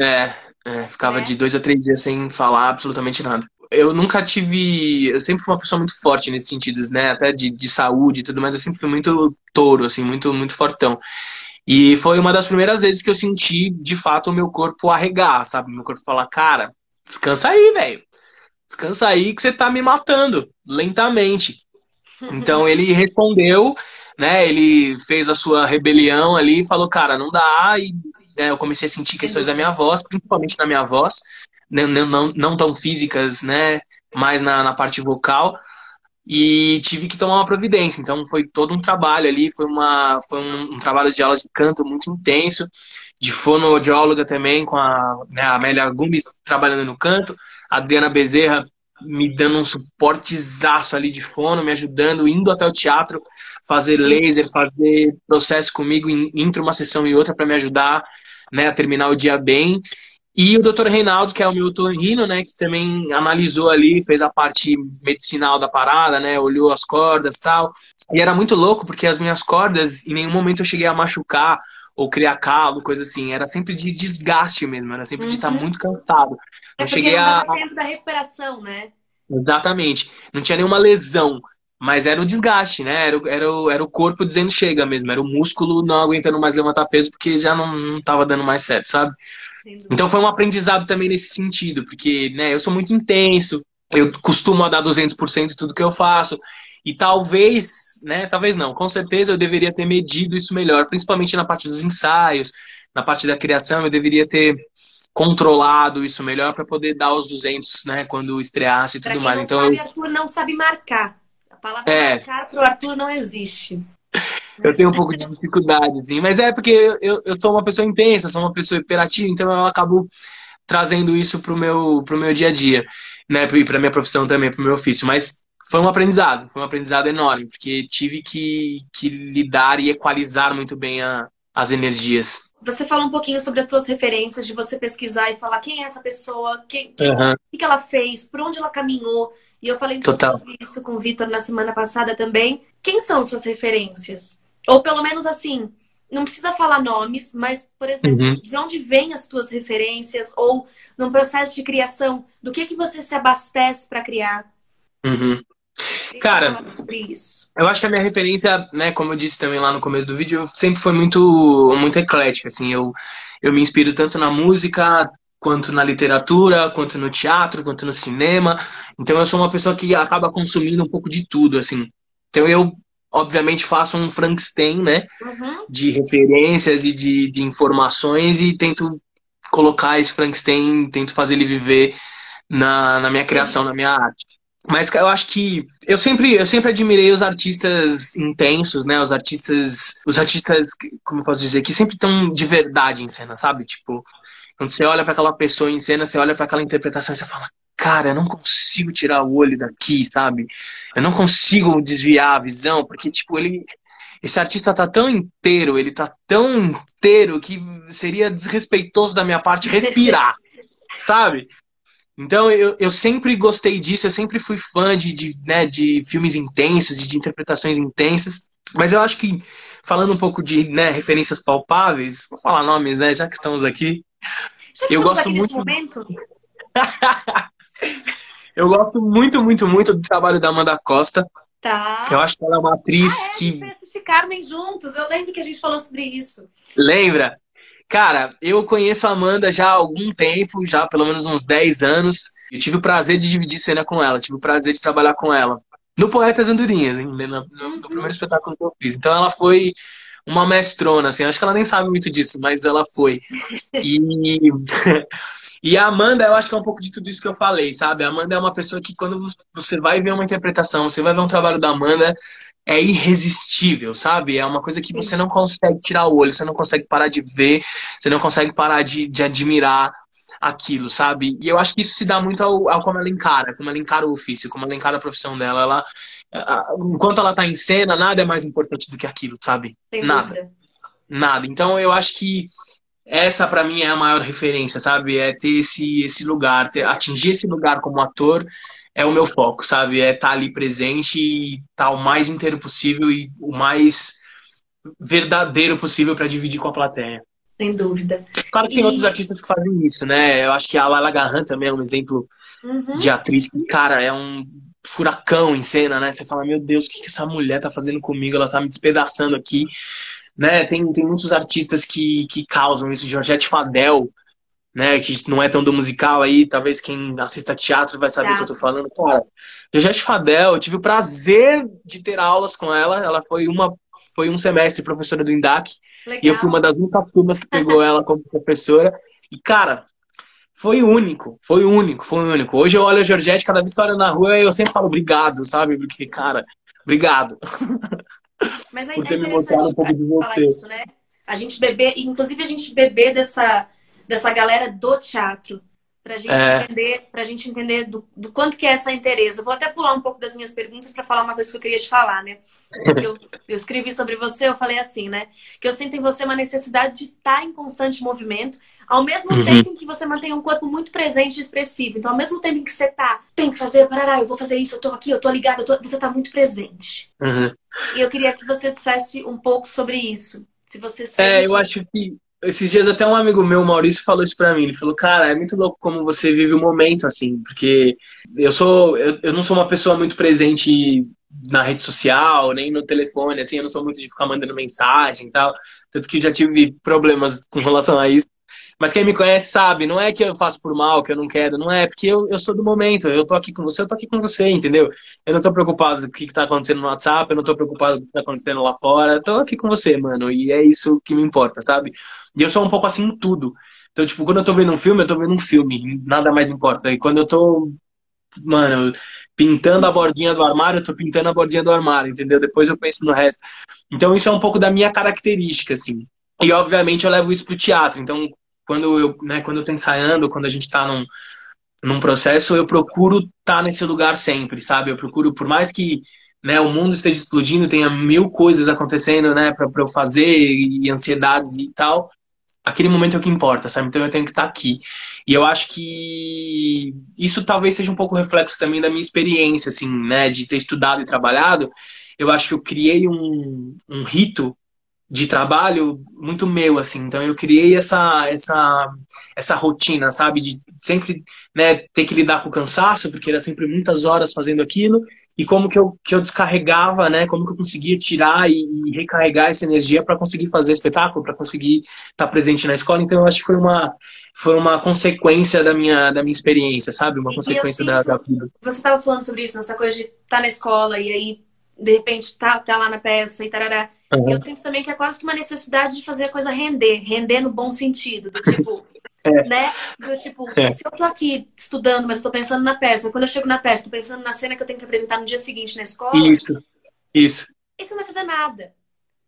É, é ficava é. de dois a três dias sem falar absolutamente nada. Eu nunca tive. Eu sempre fui uma pessoa muito forte nesse sentido, né? Até de, de saúde e tudo mais. Eu sempre fui muito touro, assim, muito, muito fortão. E foi uma das primeiras vezes que eu senti, de fato, o meu corpo arregar, sabe? Meu corpo falar, cara, descansa aí, velho. Descansa aí que você tá me matando, lentamente. Então ele respondeu, né? Ele fez a sua rebelião ali e falou, cara, não dá. E né, eu comecei a sentir questões da minha voz, principalmente na minha voz, não, não, não tão físicas, né? Mais na, na parte vocal. E tive que tomar uma providência. Então foi todo um trabalho ali, foi, uma, foi um, um trabalho de aulas de canto muito intenso, de fonoaudióloga também, com a, né, a Amélia Gomes trabalhando no canto, a Adriana Bezerra me dando um suportezaço ali de fono, me ajudando, indo até o teatro, fazer laser, fazer processo comigo entre uma sessão e outra para me ajudar né, a terminar o dia bem. E o Dr. Reinaldo, que é o meu torrino, né, que também analisou ali, fez a parte medicinal da parada, né, olhou as cordas tal. E era muito louco, porque as minhas cordas, em nenhum momento eu cheguei a machucar ou criar calo, coisa assim. Era sempre de desgaste mesmo, era sempre uhum. de estar muito cansado. É não cheguei não a. tempo da recuperação, né? Exatamente. Não tinha nenhuma lesão, mas era o desgaste, né? Era, era, o, era o corpo dizendo chega mesmo, era o músculo não aguentando mais levantar peso porque já não, não tava dando mais certo, sabe? Então foi um aprendizado também nesse sentido, porque né, eu sou muito intenso, eu costumo dar 200% de tudo que eu faço. E talvez, né, talvez não, com certeza eu deveria ter medido isso melhor, principalmente na parte dos ensaios, na parte da criação, eu deveria ter controlado isso melhor para poder dar os 200, né, quando estreasse e tudo mais. Então sabe, eu... Arthur não sabe marcar. A palavra é... marcar para o Arthur não existe. Eu tenho um pouco de dificuldade, sim, mas é porque eu, eu sou uma pessoa intensa, sou uma pessoa imperativa, então eu acabo trazendo isso pro meu, pro meu dia a dia, né, e pra minha profissão também, pro meu ofício. Mas foi um aprendizado, foi um aprendizado enorme, porque tive que, que lidar e equalizar muito bem a, as energias. Você falou um pouquinho sobre as tuas referências, de você pesquisar e falar quem é essa pessoa, quem, quem uhum. o que ela fez, por onde ela caminhou. E eu falei um pouco sobre isso com o Vitor na semana passada também. Quem são suas referências? Ou pelo menos assim, não precisa falar nomes, mas, por exemplo, uhum. de onde vêm as tuas referências? Ou num processo de criação, do que, que você se abastece para criar? Uhum. Cara, eu acho que a minha referência, né, como eu disse também lá no começo do vídeo, sempre foi muito, muito eclética, assim, eu, eu me inspiro tanto na música, quanto na literatura, quanto no teatro, quanto no cinema, então eu sou uma pessoa que acaba consumindo um pouco de tudo, assim, então eu, obviamente, faço um Frankenstein, né, uhum. de referências e de, de informações e tento colocar esse Frankenstein, tento fazer ele viver na, na minha criação, na minha arte. Mas eu acho que eu sempre, eu sempre admirei os artistas intensos, né? Os artistas, os artistas, como eu posso dizer, que sempre estão de verdade em cena, sabe? Tipo, quando você olha para aquela pessoa em cena, você olha para aquela interpretação e você fala, cara, eu não consigo tirar o olho daqui, sabe? Eu não consigo desviar a visão, porque tipo, ele esse artista tá tão inteiro, ele tá tão inteiro que seria desrespeitoso da minha parte respirar, sabe? Então eu, eu sempre gostei disso, eu sempre fui fã de, de, né, de filmes intensos e de interpretações intensas. Mas eu acho que, falando um pouco de né, referências palpáveis, vou falar nomes, né? Já que estamos aqui. Já que eu gosto aqui muito. momento. eu gosto muito, muito, muito do trabalho da Amanda Costa. Tá. Eu acho que ela é uma atriz ah, é, que. A gente Carmen juntos. Eu lembro que a gente falou sobre isso. Lembra? Cara, eu conheço a Amanda já há algum tempo, já pelo menos uns 10 anos. Eu tive o prazer de dividir cena com ela, tive o prazer de trabalhar com ela. No Poetas Andorinhas, no, no, no, primeiro espetáculo que eu fiz. Então ela foi uma mestrona, assim, acho que ela nem sabe muito disso, mas ela foi. E, e a Amanda, eu acho que é um pouco de tudo isso que eu falei, sabe? A Amanda é uma pessoa que quando você vai ver uma interpretação, você vai ver um trabalho da Amanda, é irresistível, sabe? É uma coisa que você não consegue tirar o olho, você não consegue parar de ver, você não consegue parar de, de admirar aquilo, sabe? E eu acho que isso se dá muito ao, ao, como ela encara, como ela encara o ofício, como ela encara a profissão dela. Ela, enquanto ela tá em cena, nada é mais importante do que aquilo, sabe? Sem nada. Dúvida. Nada. Então eu acho que essa para mim é a maior referência, sabe? É ter esse, esse lugar, ter, atingir esse lugar como ator é o meu foco, sabe? É estar tá ali presente e estar tá o mais inteiro possível e o mais verdadeiro possível para dividir com a plateia. Sem dúvida. Claro que e... tem outros artistas que fazem isso, né? Eu acho que a Lala Garran também é um exemplo uhum. de atriz que, cara, é um furacão em cena, né? Você fala, meu Deus, o que, que essa mulher tá fazendo comigo? Ela tá me despedaçando aqui. Né? Tem, tem muitos artistas que, que causam isso. Georgette Fadel, né, que não é tão do musical aí, talvez quem assista teatro vai saber o que eu tô falando. Cara, Georgette Fadel, eu tive o prazer de ter aulas com ela. Ela foi uma foi um semestre professora do INDAC. Legal. E eu fui uma das únicas turmas que pegou ela como professora. E, cara, foi único, foi único, foi único. Hoje eu olho a Georgette, cada vez que eu olho na rua, eu sempre falo obrigado, sabe? Porque, cara, obrigado. Mas é, Por ter é me mostrado um pouco de você. Isso, né? A gente beber, inclusive a gente beber dessa dessa galera do teatro. Pra gente é. entender, pra gente entender do, do, quanto que é essa interesse. Eu vou até pular um pouco das minhas perguntas para falar uma coisa que eu queria te falar, né? Eu, eu, escrevi sobre você, eu falei assim, né? Que eu sinto em você uma necessidade de estar em constante movimento, ao mesmo uhum. tempo em que você mantém um corpo muito presente e expressivo. Então, ao mesmo tempo em que você tá, tem que fazer, parará, eu vou fazer isso, eu tô aqui, eu tô ligado, eu tô... você tá muito presente. Uhum. E eu queria que você dissesse um pouco sobre isso. Se você sente... É, eu acho que esses dias até um amigo meu, Maurício, falou isso pra mim. Ele falou, cara, é muito louco como você vive o momento, assim, porque eu sou. Eu, eu não sou uma pessoa muito presente na rede social, nem no telefone, assim, eu não sou muito de ficar mandando mensagem e tal. Tanto que já tive problemas com relação a isso. Mas quem me conhece sabe, não é que eu faço por mal, que eu não quero, não é, porque eu, eu sou do momento, eu tô aqui com você, eu tô aqui com você, entendeu? Eu não tô preocupado com o que, que tá acontecendo no WhatsApp, eu não tô preocupado com o que tá acontecendo lá fora, eu tô aqui com você, mano, e é isso que me importa, sabe? E eu sou um pouco assim em tudo. Então, tipo, quando eu tô vendo um filme, eu tô vendo um filme, nada mais importa. E quando eu tô, mano, pintando a bordinha do armário, eu tô pintando a bordinha do armário, entendeu? Depois eu penso no resto. Então, isso é um pouco da minha característica, assim. E, obviamente, eu levo isso pro teatro. Então, quando eu, né, quando eu tô ensaiando, quando a gente tá num, num processo, eu procuro estar tá nesse lugar sempre, sabe? Eu procuro, por mais que né, o mundo esteja explodindo, tenha mil coisas acontecendo, né, para eu fazer e ansiedades e tal, aquele momento é o que importa, sabe? Então eu tenho que estar tá aqui. E eu acho que isso talvez seja um pouco reflexo também da minha experiência, assim, né, de ter estudado e trabalhado. Eu acho que eu criei um, um rito de trabalho muito meu, assim. Então eu criei essa essa essa rotina, sabe, de sempre, né, ter que lidar com o cansaço, porque era sempre muitas horas fazendo aquilo, e como que eu, que eu descarregava, né, como que eu conseguia tirar e, e recarregar essa energia para conseguir fazer espetáculo, para conseguir estar tá presente na escola. Então eu acho que foi uma foi uma consequência da minha da minha experiência, sabe? Uma consequência da, da vida. Você estava falando sobre isso, nessa coisa de estar tá na escola e aí de repente tá, tá lá na peça e tarará. Uhum. Eu sinto também que é quase que uma necessidade de fazer a coisa render, render no bom sentido, do tipo, É. Né? Do, tipo, é. se eu tô aqui estudando, mas tô pensando na peça, quando eu chego na peça, tô pensando na cena que eu tenho que apresentar no dia seguinte na escola. Isso, isso. E você não vai fazer nada.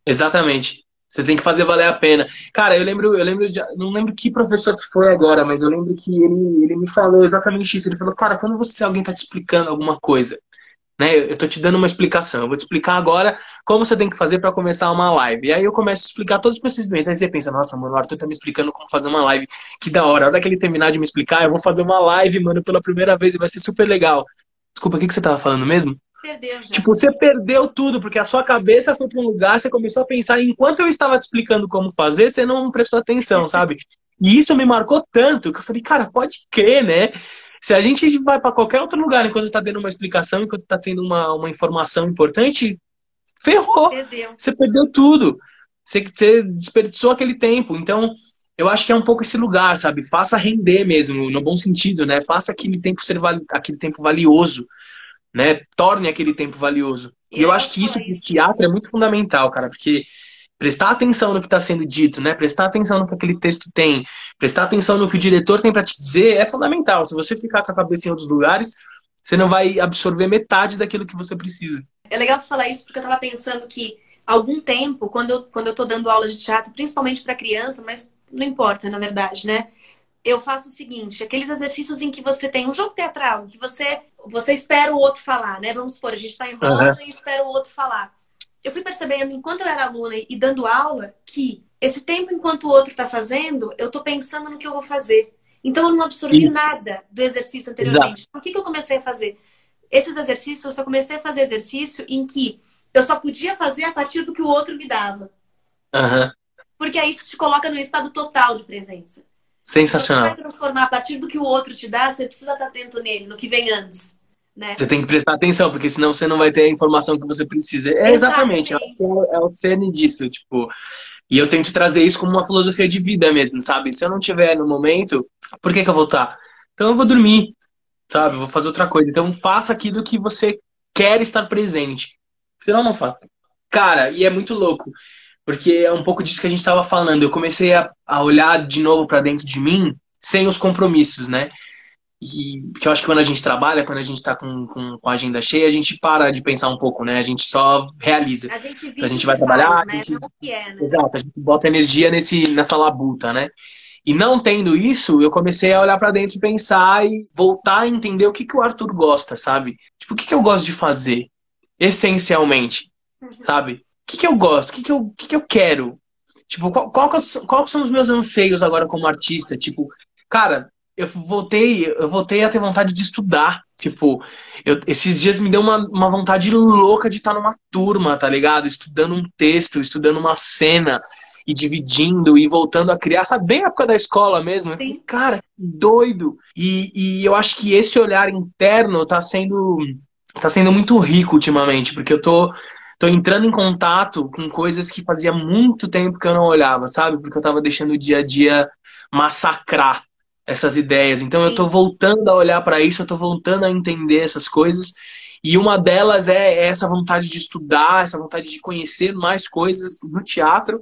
Exatamente. Você tem que fazer valer a pena. Cara, eu lembro, eu lembro de, não lembro que professor que foi agora, mas eu lembro que ele, ele me falou exatamente isso. Ele falou, cara, quando você alguém tá te explicando alguma coisa, né? Eu tô te dando uma explicação. Eu vou te explicar agora como você tem que fazer para começar uma live. E aí eu começo a explicar todos os procedimentos. Aí você pensa, nossa, mano, o Arthur tá me explicando como fazer uma live. Que da hora. A hora que ele terminar de me explicar, eu vou fazer uma live, mano, pela primeira vez e vai ser super legal. Desculpa, o que, que você tava falando mesmo? Perdeu já. Tipo, você perdeu tudo, porque a sua cabeça foi para um lugar, você começou a pensar, enquanto eu estava te explicando como fazer, você não prestou atenção, sabe? E isso me marcou tanto que eu falei, cara, pode crer, né? Se a gente vai para qualquer outro lugar enquanto está tendo uma explicação, enquanto está tendo uma, uma informação importante, ferrou. Perdeu. Você perdeu tudo. Você, você desperdiçou aquele tempo. Então, eu acho que é um pouco esse lugar, sabe? Faça render mesmo, no bom sentido, né? Faça aquele tempo ser aquele tempo valioso, né? Torne aquele tempo valioso. E eu, eu acho que isso pro teatro é muito fundamental, cara, porque prestar atenção no que está sendo dito, né? Prestar atenção no que aquele texto tem, prestar atenção no que o diretor tem para te dizer é fundamental. Se você ficar com a cabeça em outros lugares, você não vai absorver metade daquilo que você precisa. É legal você falar isso porque eu estava pensando que algum tempo, quando eu, quando eu tô dando aula de teatro, principalmente para criança, mas não importa, na verdade, né? Eu faço o seguinte, aqueles exercícios em que você tem um jogo teatral, em que você, você espera o outro falar, né? Vamos supor, a gente está em roda uhum. e espera o outro falar eu fui percebendo, enquanto eu era aluna e dando aula, que esse tempo enquanto o outro está fazendo, eu estou pensando no que eu vou fazer. Então, eu não absorvi Isso. nada do exercício anteriormente. Exato. Então, o que, que eu comecei a fazer? Esses exercícios, eu só comecei a fazer exercício em que eu só podia fazer a partir do que o outro me dava. Uhum. Porque aí isso te coloca no estado total de presença. Sensacional. Você vai transformar a partir do que o outro te dá, você precisa estar atento nele, no que vem antes. Né? Você tem que prestar atenção, porque senão você não vai ter a informação que você precisa. É exatamente, exatamente. é, o, é cerne disso, tipo. E eu tento trazer isso como uma filosofia de vida mesmo, sabe? Se eu não tiver no momento, por que, que eu vou estar? Então eu vou dormir, sabe? Eu vou fazer outra coisa. Então faça aquilo que você quer estar presente. Senão não faça. Cara, e é muito louco, porque é um pouco disso que a gente estava falando. Eu comecei a, a olhar de novo para dentro de mim sem os compromissos, né? E que eu acho que quando a gente trabalha, quando a gente está com, com, com, a agenda cheia, a gente para de pensar um pouco, né? A gente só realiza. A gente, então, a gente vai trabalhar. Faz, né? a gente... Não que é, né? Exato, a gente bota energia nesse, nessa labuta, né? E não tendo isso, eu comecei a olhar para dentro e pensar e voltar a entender o que, que o Arthur gosta, sabe? Tipo, o que, que eu gosto de fazer, essencialmente, uhum. sabe? O que, que eu gosto? O que, que, eu, o que, que eu quero? Tipo, qual, qual, qual são os meus anseios agora como artista? Tipo, cara, eu voltei, eu voltei a ter vontade de estudar. Tipo, eu, esses dias me deu uma, uma vontade louca de estar numa turma, tá ligado? Estudando um texto, estudando uma cena e dividindo e voltando a criar, sabe? Bem na época da escola mesmo. Eu falei, cara, que doido! E, e eu acho que esse olhar interno tá sendo, tá sendo muito rico ultimamente, porque eu tô, tô entrando em contato com coisas que fazia muito tempo que eu não olhava, sabe? Porque eu tava deixando o dia a dia massacrar essas ideias. Então eu estou voltando a olhar para isso, eu estou voltando a entender essas coisas. E uma delas é essa vontade de estudar, essa vontade de conhecer mais coisas no teatro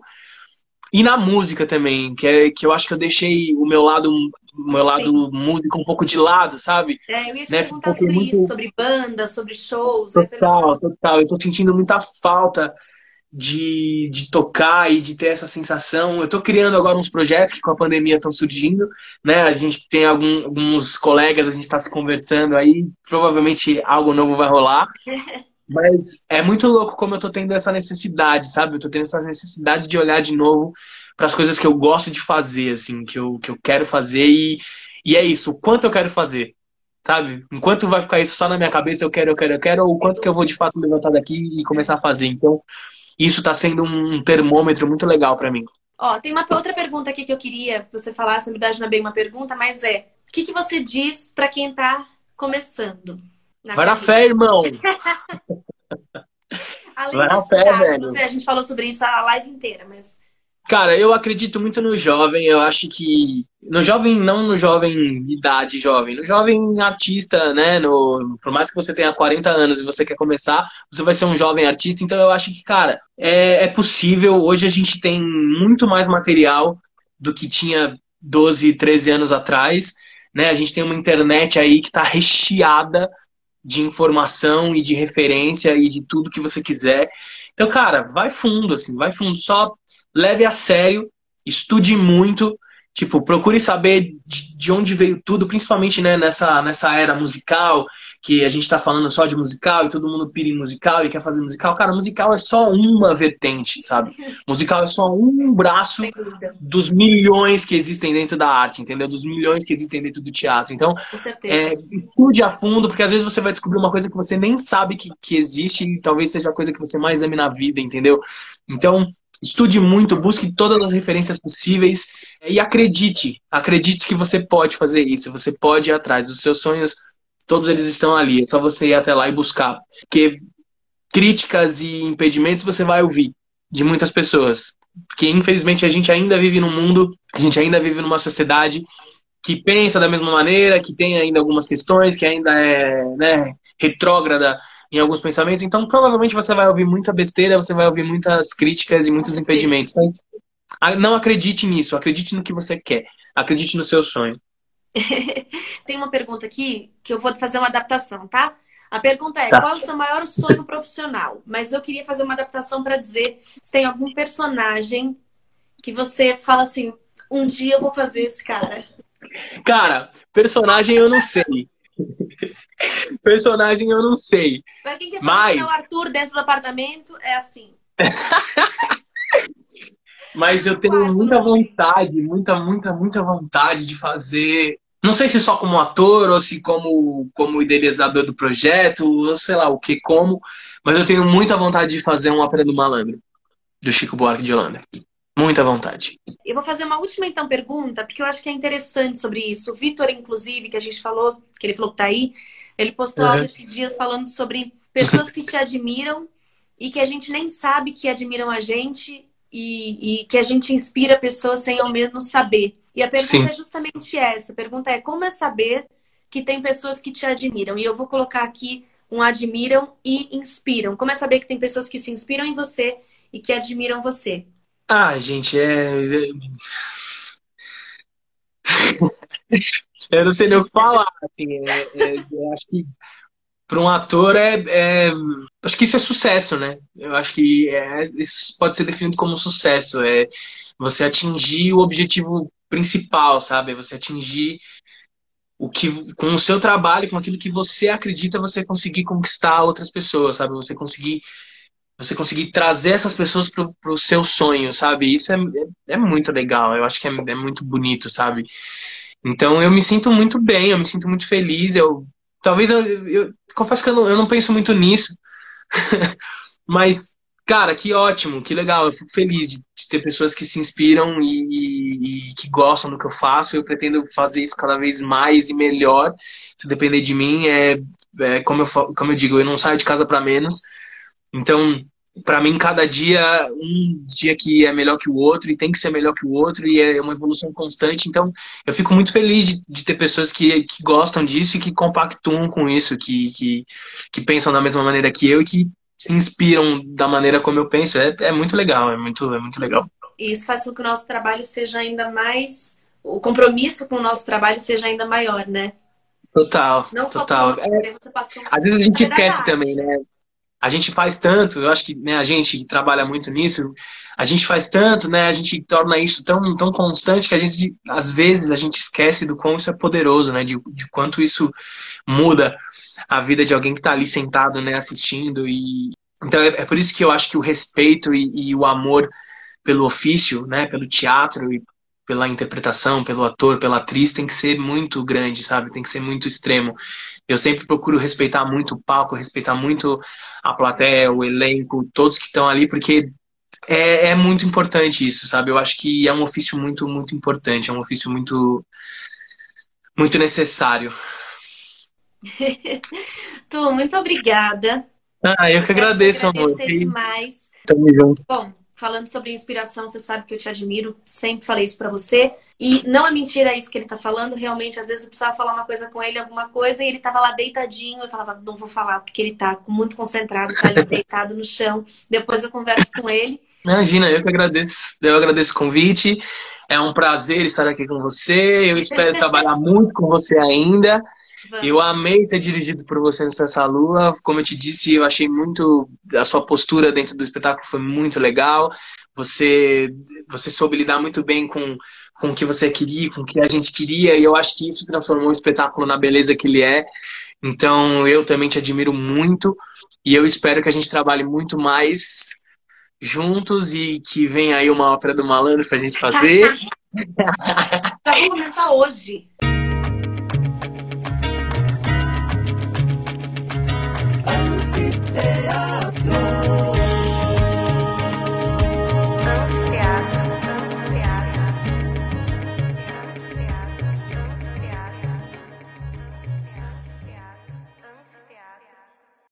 e na música também, que, é, que eu acho que eu deixei o meu lado, o meu lado músico um pouco de lado, sabe? É, eu ia te né? perguntar sobre muito... isso, sobre banda, sobre shows. Total, total. Eu tô sentindo muita falta de, de tocar e de ter essa sensação. Eu estou criando agora uns projetos que com a pandemia estão surgindo, né? A gente tem algum, alguns colegas, a gente está se conversando aí, provavelmente algo novo vai rolar. Mas é muito louco como eu estou tendo essa necessidade, sabe? Eu estou tendo essa necessidade de olhar de novo para as coisas que eu gosto de fazer, assim, que eu, que eu quero fazer e, e é isso, o quanto eu quero fazer, sabe? Enquanto vai ficar isso só na minha cabeça, eu quero, eu quero, eu quero, ou o quanto que eu vou de fato levantar daqui e começar a fazer. Então, isso está sendo um termômetro muito legal para mim. Ó, tem uma outra pergunta aqui que eu queria que você falasse, na verdade não é bem uma pergunta, mas é: o que, que você diz para quem está começando? Vai na fé, irmão! Além Vai estudar, fé, velho. Você, a gente falou sobre isso a live inteira, mas Cara, eu acredito muito no jovem. Eu acho que. No jovem, não no jovem de idade jovem, no jovem artista, né? No, por mais que você tenha 40 anos e você quer começar, você vai ser um jovem artista. Então eu acho que, cara, é, é possível. Hoje a gente tem muito mais material do que tinha 12, 13 anos atrás. Né? A gente tem uma internet aí que está recheada de informação e de referência e de tudo que você quiser. Então, cara, vai fundo, assim, vai fundo. Só leve a sério, estude muito, tipo, procure saber de onde veio tudo, principalmente né, nessa, nessa era musical, que a gente tá falando só de musical e todo mundo pira em musical e quer fazer musical. Cara, musical é só uma vertente, sabe? Musical é só um braço dos milhões que existem dentro da arte, entendeu? Dos milhões que existem dentro do teatro. Então, é, estude a fundo, porque às vezes você vai descobrir uma coisa que você nem sabe que, que existe e talvez seja a coisa que você mais ame na vida, entendeu? Então, estude muito, busque todas as referências possíveis e acredite. Acredite que você pode fazer isso, você pode ir atrás dos seus sonhos Todos eles estão ali. É só você ir até lá e buscar. Porque críticas e impedimentos você vai ouvir de muitas pessoas. Porque, infelizmente, a gente ainda vive num mundo, a gente ainda vive numa sociedade que pensa da mesma maneira, que tem ainda algumas questões, que ainda é né, retrógrada em alguns pensamentos. Então, provavelmente você vai ouvir muita besteira, você vai ouvir muitas críticas e muitos impedimentos. não acredite nisso, acredite no que você quer, acredite no seu sonho. Tem uma pergunta aqui que eu vou fazer uma adaptação, tá? A pergunta é: tá. qual é o seu maior sonho profissional? Mas eu queria fazer uma adaptação para dizer se tem algum personagem que você fala assim: um dia eu vou fazer esse cara. Cara, personagem eu não sei. personagem eu não sei. Pra quem quer saber Mas... é o Arthur dentro do apartamento, é assim. Mas eu tenho muita vontade, muita, muita, muita vontade de fazer não sei se só como ator ou se como, como idealizador do projeto, ou sei lá o que como, mas eu tenho muita vontade de fazer um Ópera do Malandro, do Chico Buarque de Holanda. Muita vontade. Eu vou fazer uma última então pergunta, porque eu acho que é interessante sobre isso. O Vitor, inclusive, que a gente falou, que ele falou que tá aí, ele postou uhum. algo esses dias falando sobre pessoas que te admiram e que a gente nem sabe que admiram a gente e, e que a gente inspira pessoas sem ao menos saber. E a pergunta Sim. é justamente essa. A pergunta é como é saber que tem pessoas que te admiram? E eu vou colocar aqui um admiram e inspiram. Como é saber que tem pessoas que se inspiram em você e que admiram você? Ah, gente, é. eu não sei nem o que falar. Assim, é, é, acho que para um ator é, é, acho que isso é sucesso, né? Eu acho que é, isso pode ser definido como sucesso, é você atingir o objetivo principal, sabe? É você atingir o que com o seu trabalho, com aquilo que você acredita, você conseguir conquistar outras pessoas, sabe? Você conseguir você conseguir trazer essas pessoas pro, pro seu sonho, sabe? Isso é, é, é muito legal, eu acho que é, é muito bonito, sabe? Então eu me sinto muito bem, eu me sinto muito feliz, eu talvez eu, eu confesso que eu não, eu não penso muito nisso, mas Cara, que ótimo, que legal. Eu fico feliz de, de ter pessoas que se inspiram e, e, que gostam do que eu faço. Eu pretendo fazer isso cada vez mais e melhor. Se depender de mim, é, é como, eu, como eu digo, eu não saio de casa para menos. Então, para mim, cada dia, um dia que é melhor que o outro e tem que ser melhor que o outro e é uma evolução constante. Então, eu fico muito feliz de, de ter pessoas que, que gostam disso e que compactuam com isso, que, que, que pensam da mesma maneira que eu e que se inspiram da maneira como eu penso. É, é muito legal, é muito, é muito legal. E isso faz com que o nosso trabalho seja ainda mais. O compromisso com o nosso trabalho seja ainda maior, né? Total. Não total. Só é, Às vezes a gente esquece também, né? A gente faz tanto, eu acho que né, a gente trabalha muito nisso, a gente faz tanto, né? A gente torna isso tão, tão constante que a gente, às vezes, a gente esquece do quão isso é poderoso, né? De, de quanto isso muda a vida de alguém que está ali sentado, né, assistindo. E então é, é, por isso que eu acho que o respeito e, e, o amor pelo ofício, né, pelo teatro e pela interpretação, pelo ator, pela atriz tem que ser muito grande, sabe? Tem que ser muito extremo. Eu sempre procuro respeitar muito o palco, respeitar muito a plateia, o elenco, todos que estão ali, porque é, é, muito importante isso, sabe? Eu acho que é um ofício muito, muito importante, é um ofício muito, muito necessário. tu, muito obrigada. Ah, eu que agradeço, amor. agradecer demais. Tamo junto. Bom, falando sobre inspiração, você sabe que eu te admiro, sempre falei isso para você. E não é mentira isso que ele tá falando, realmente, às vezes eu precisava falar uma coisa com ele, alguma coisa, e ele tava lá deitadinho, eu falava, não vou falar, porque ele tá muito concentrado, tá ali deitado no chão. Depois eu converso com ele. Imagina, eu que agradeço. Eu agradeço o convite. É um prazer estar aqui com você. Eu espero trabalhar muito com você ainda. Vamos. Eu amei ser dirigido por você no Cessa Lua. Como eu te disse, eu achei muito. A sua postura dentro do espetáculo foi muito legal. Você, você soube lidar muito bem com, com o que você queria, com o que a gente queria. E eu acho que isso transformou o espetáculo na beleza que ele é. Então, eu também te admiro muito. E eu espero que a gente trabalhe muito mais juntos e que venha aí uma ópera do malandro pra gente fazer. Já vou começar hoje.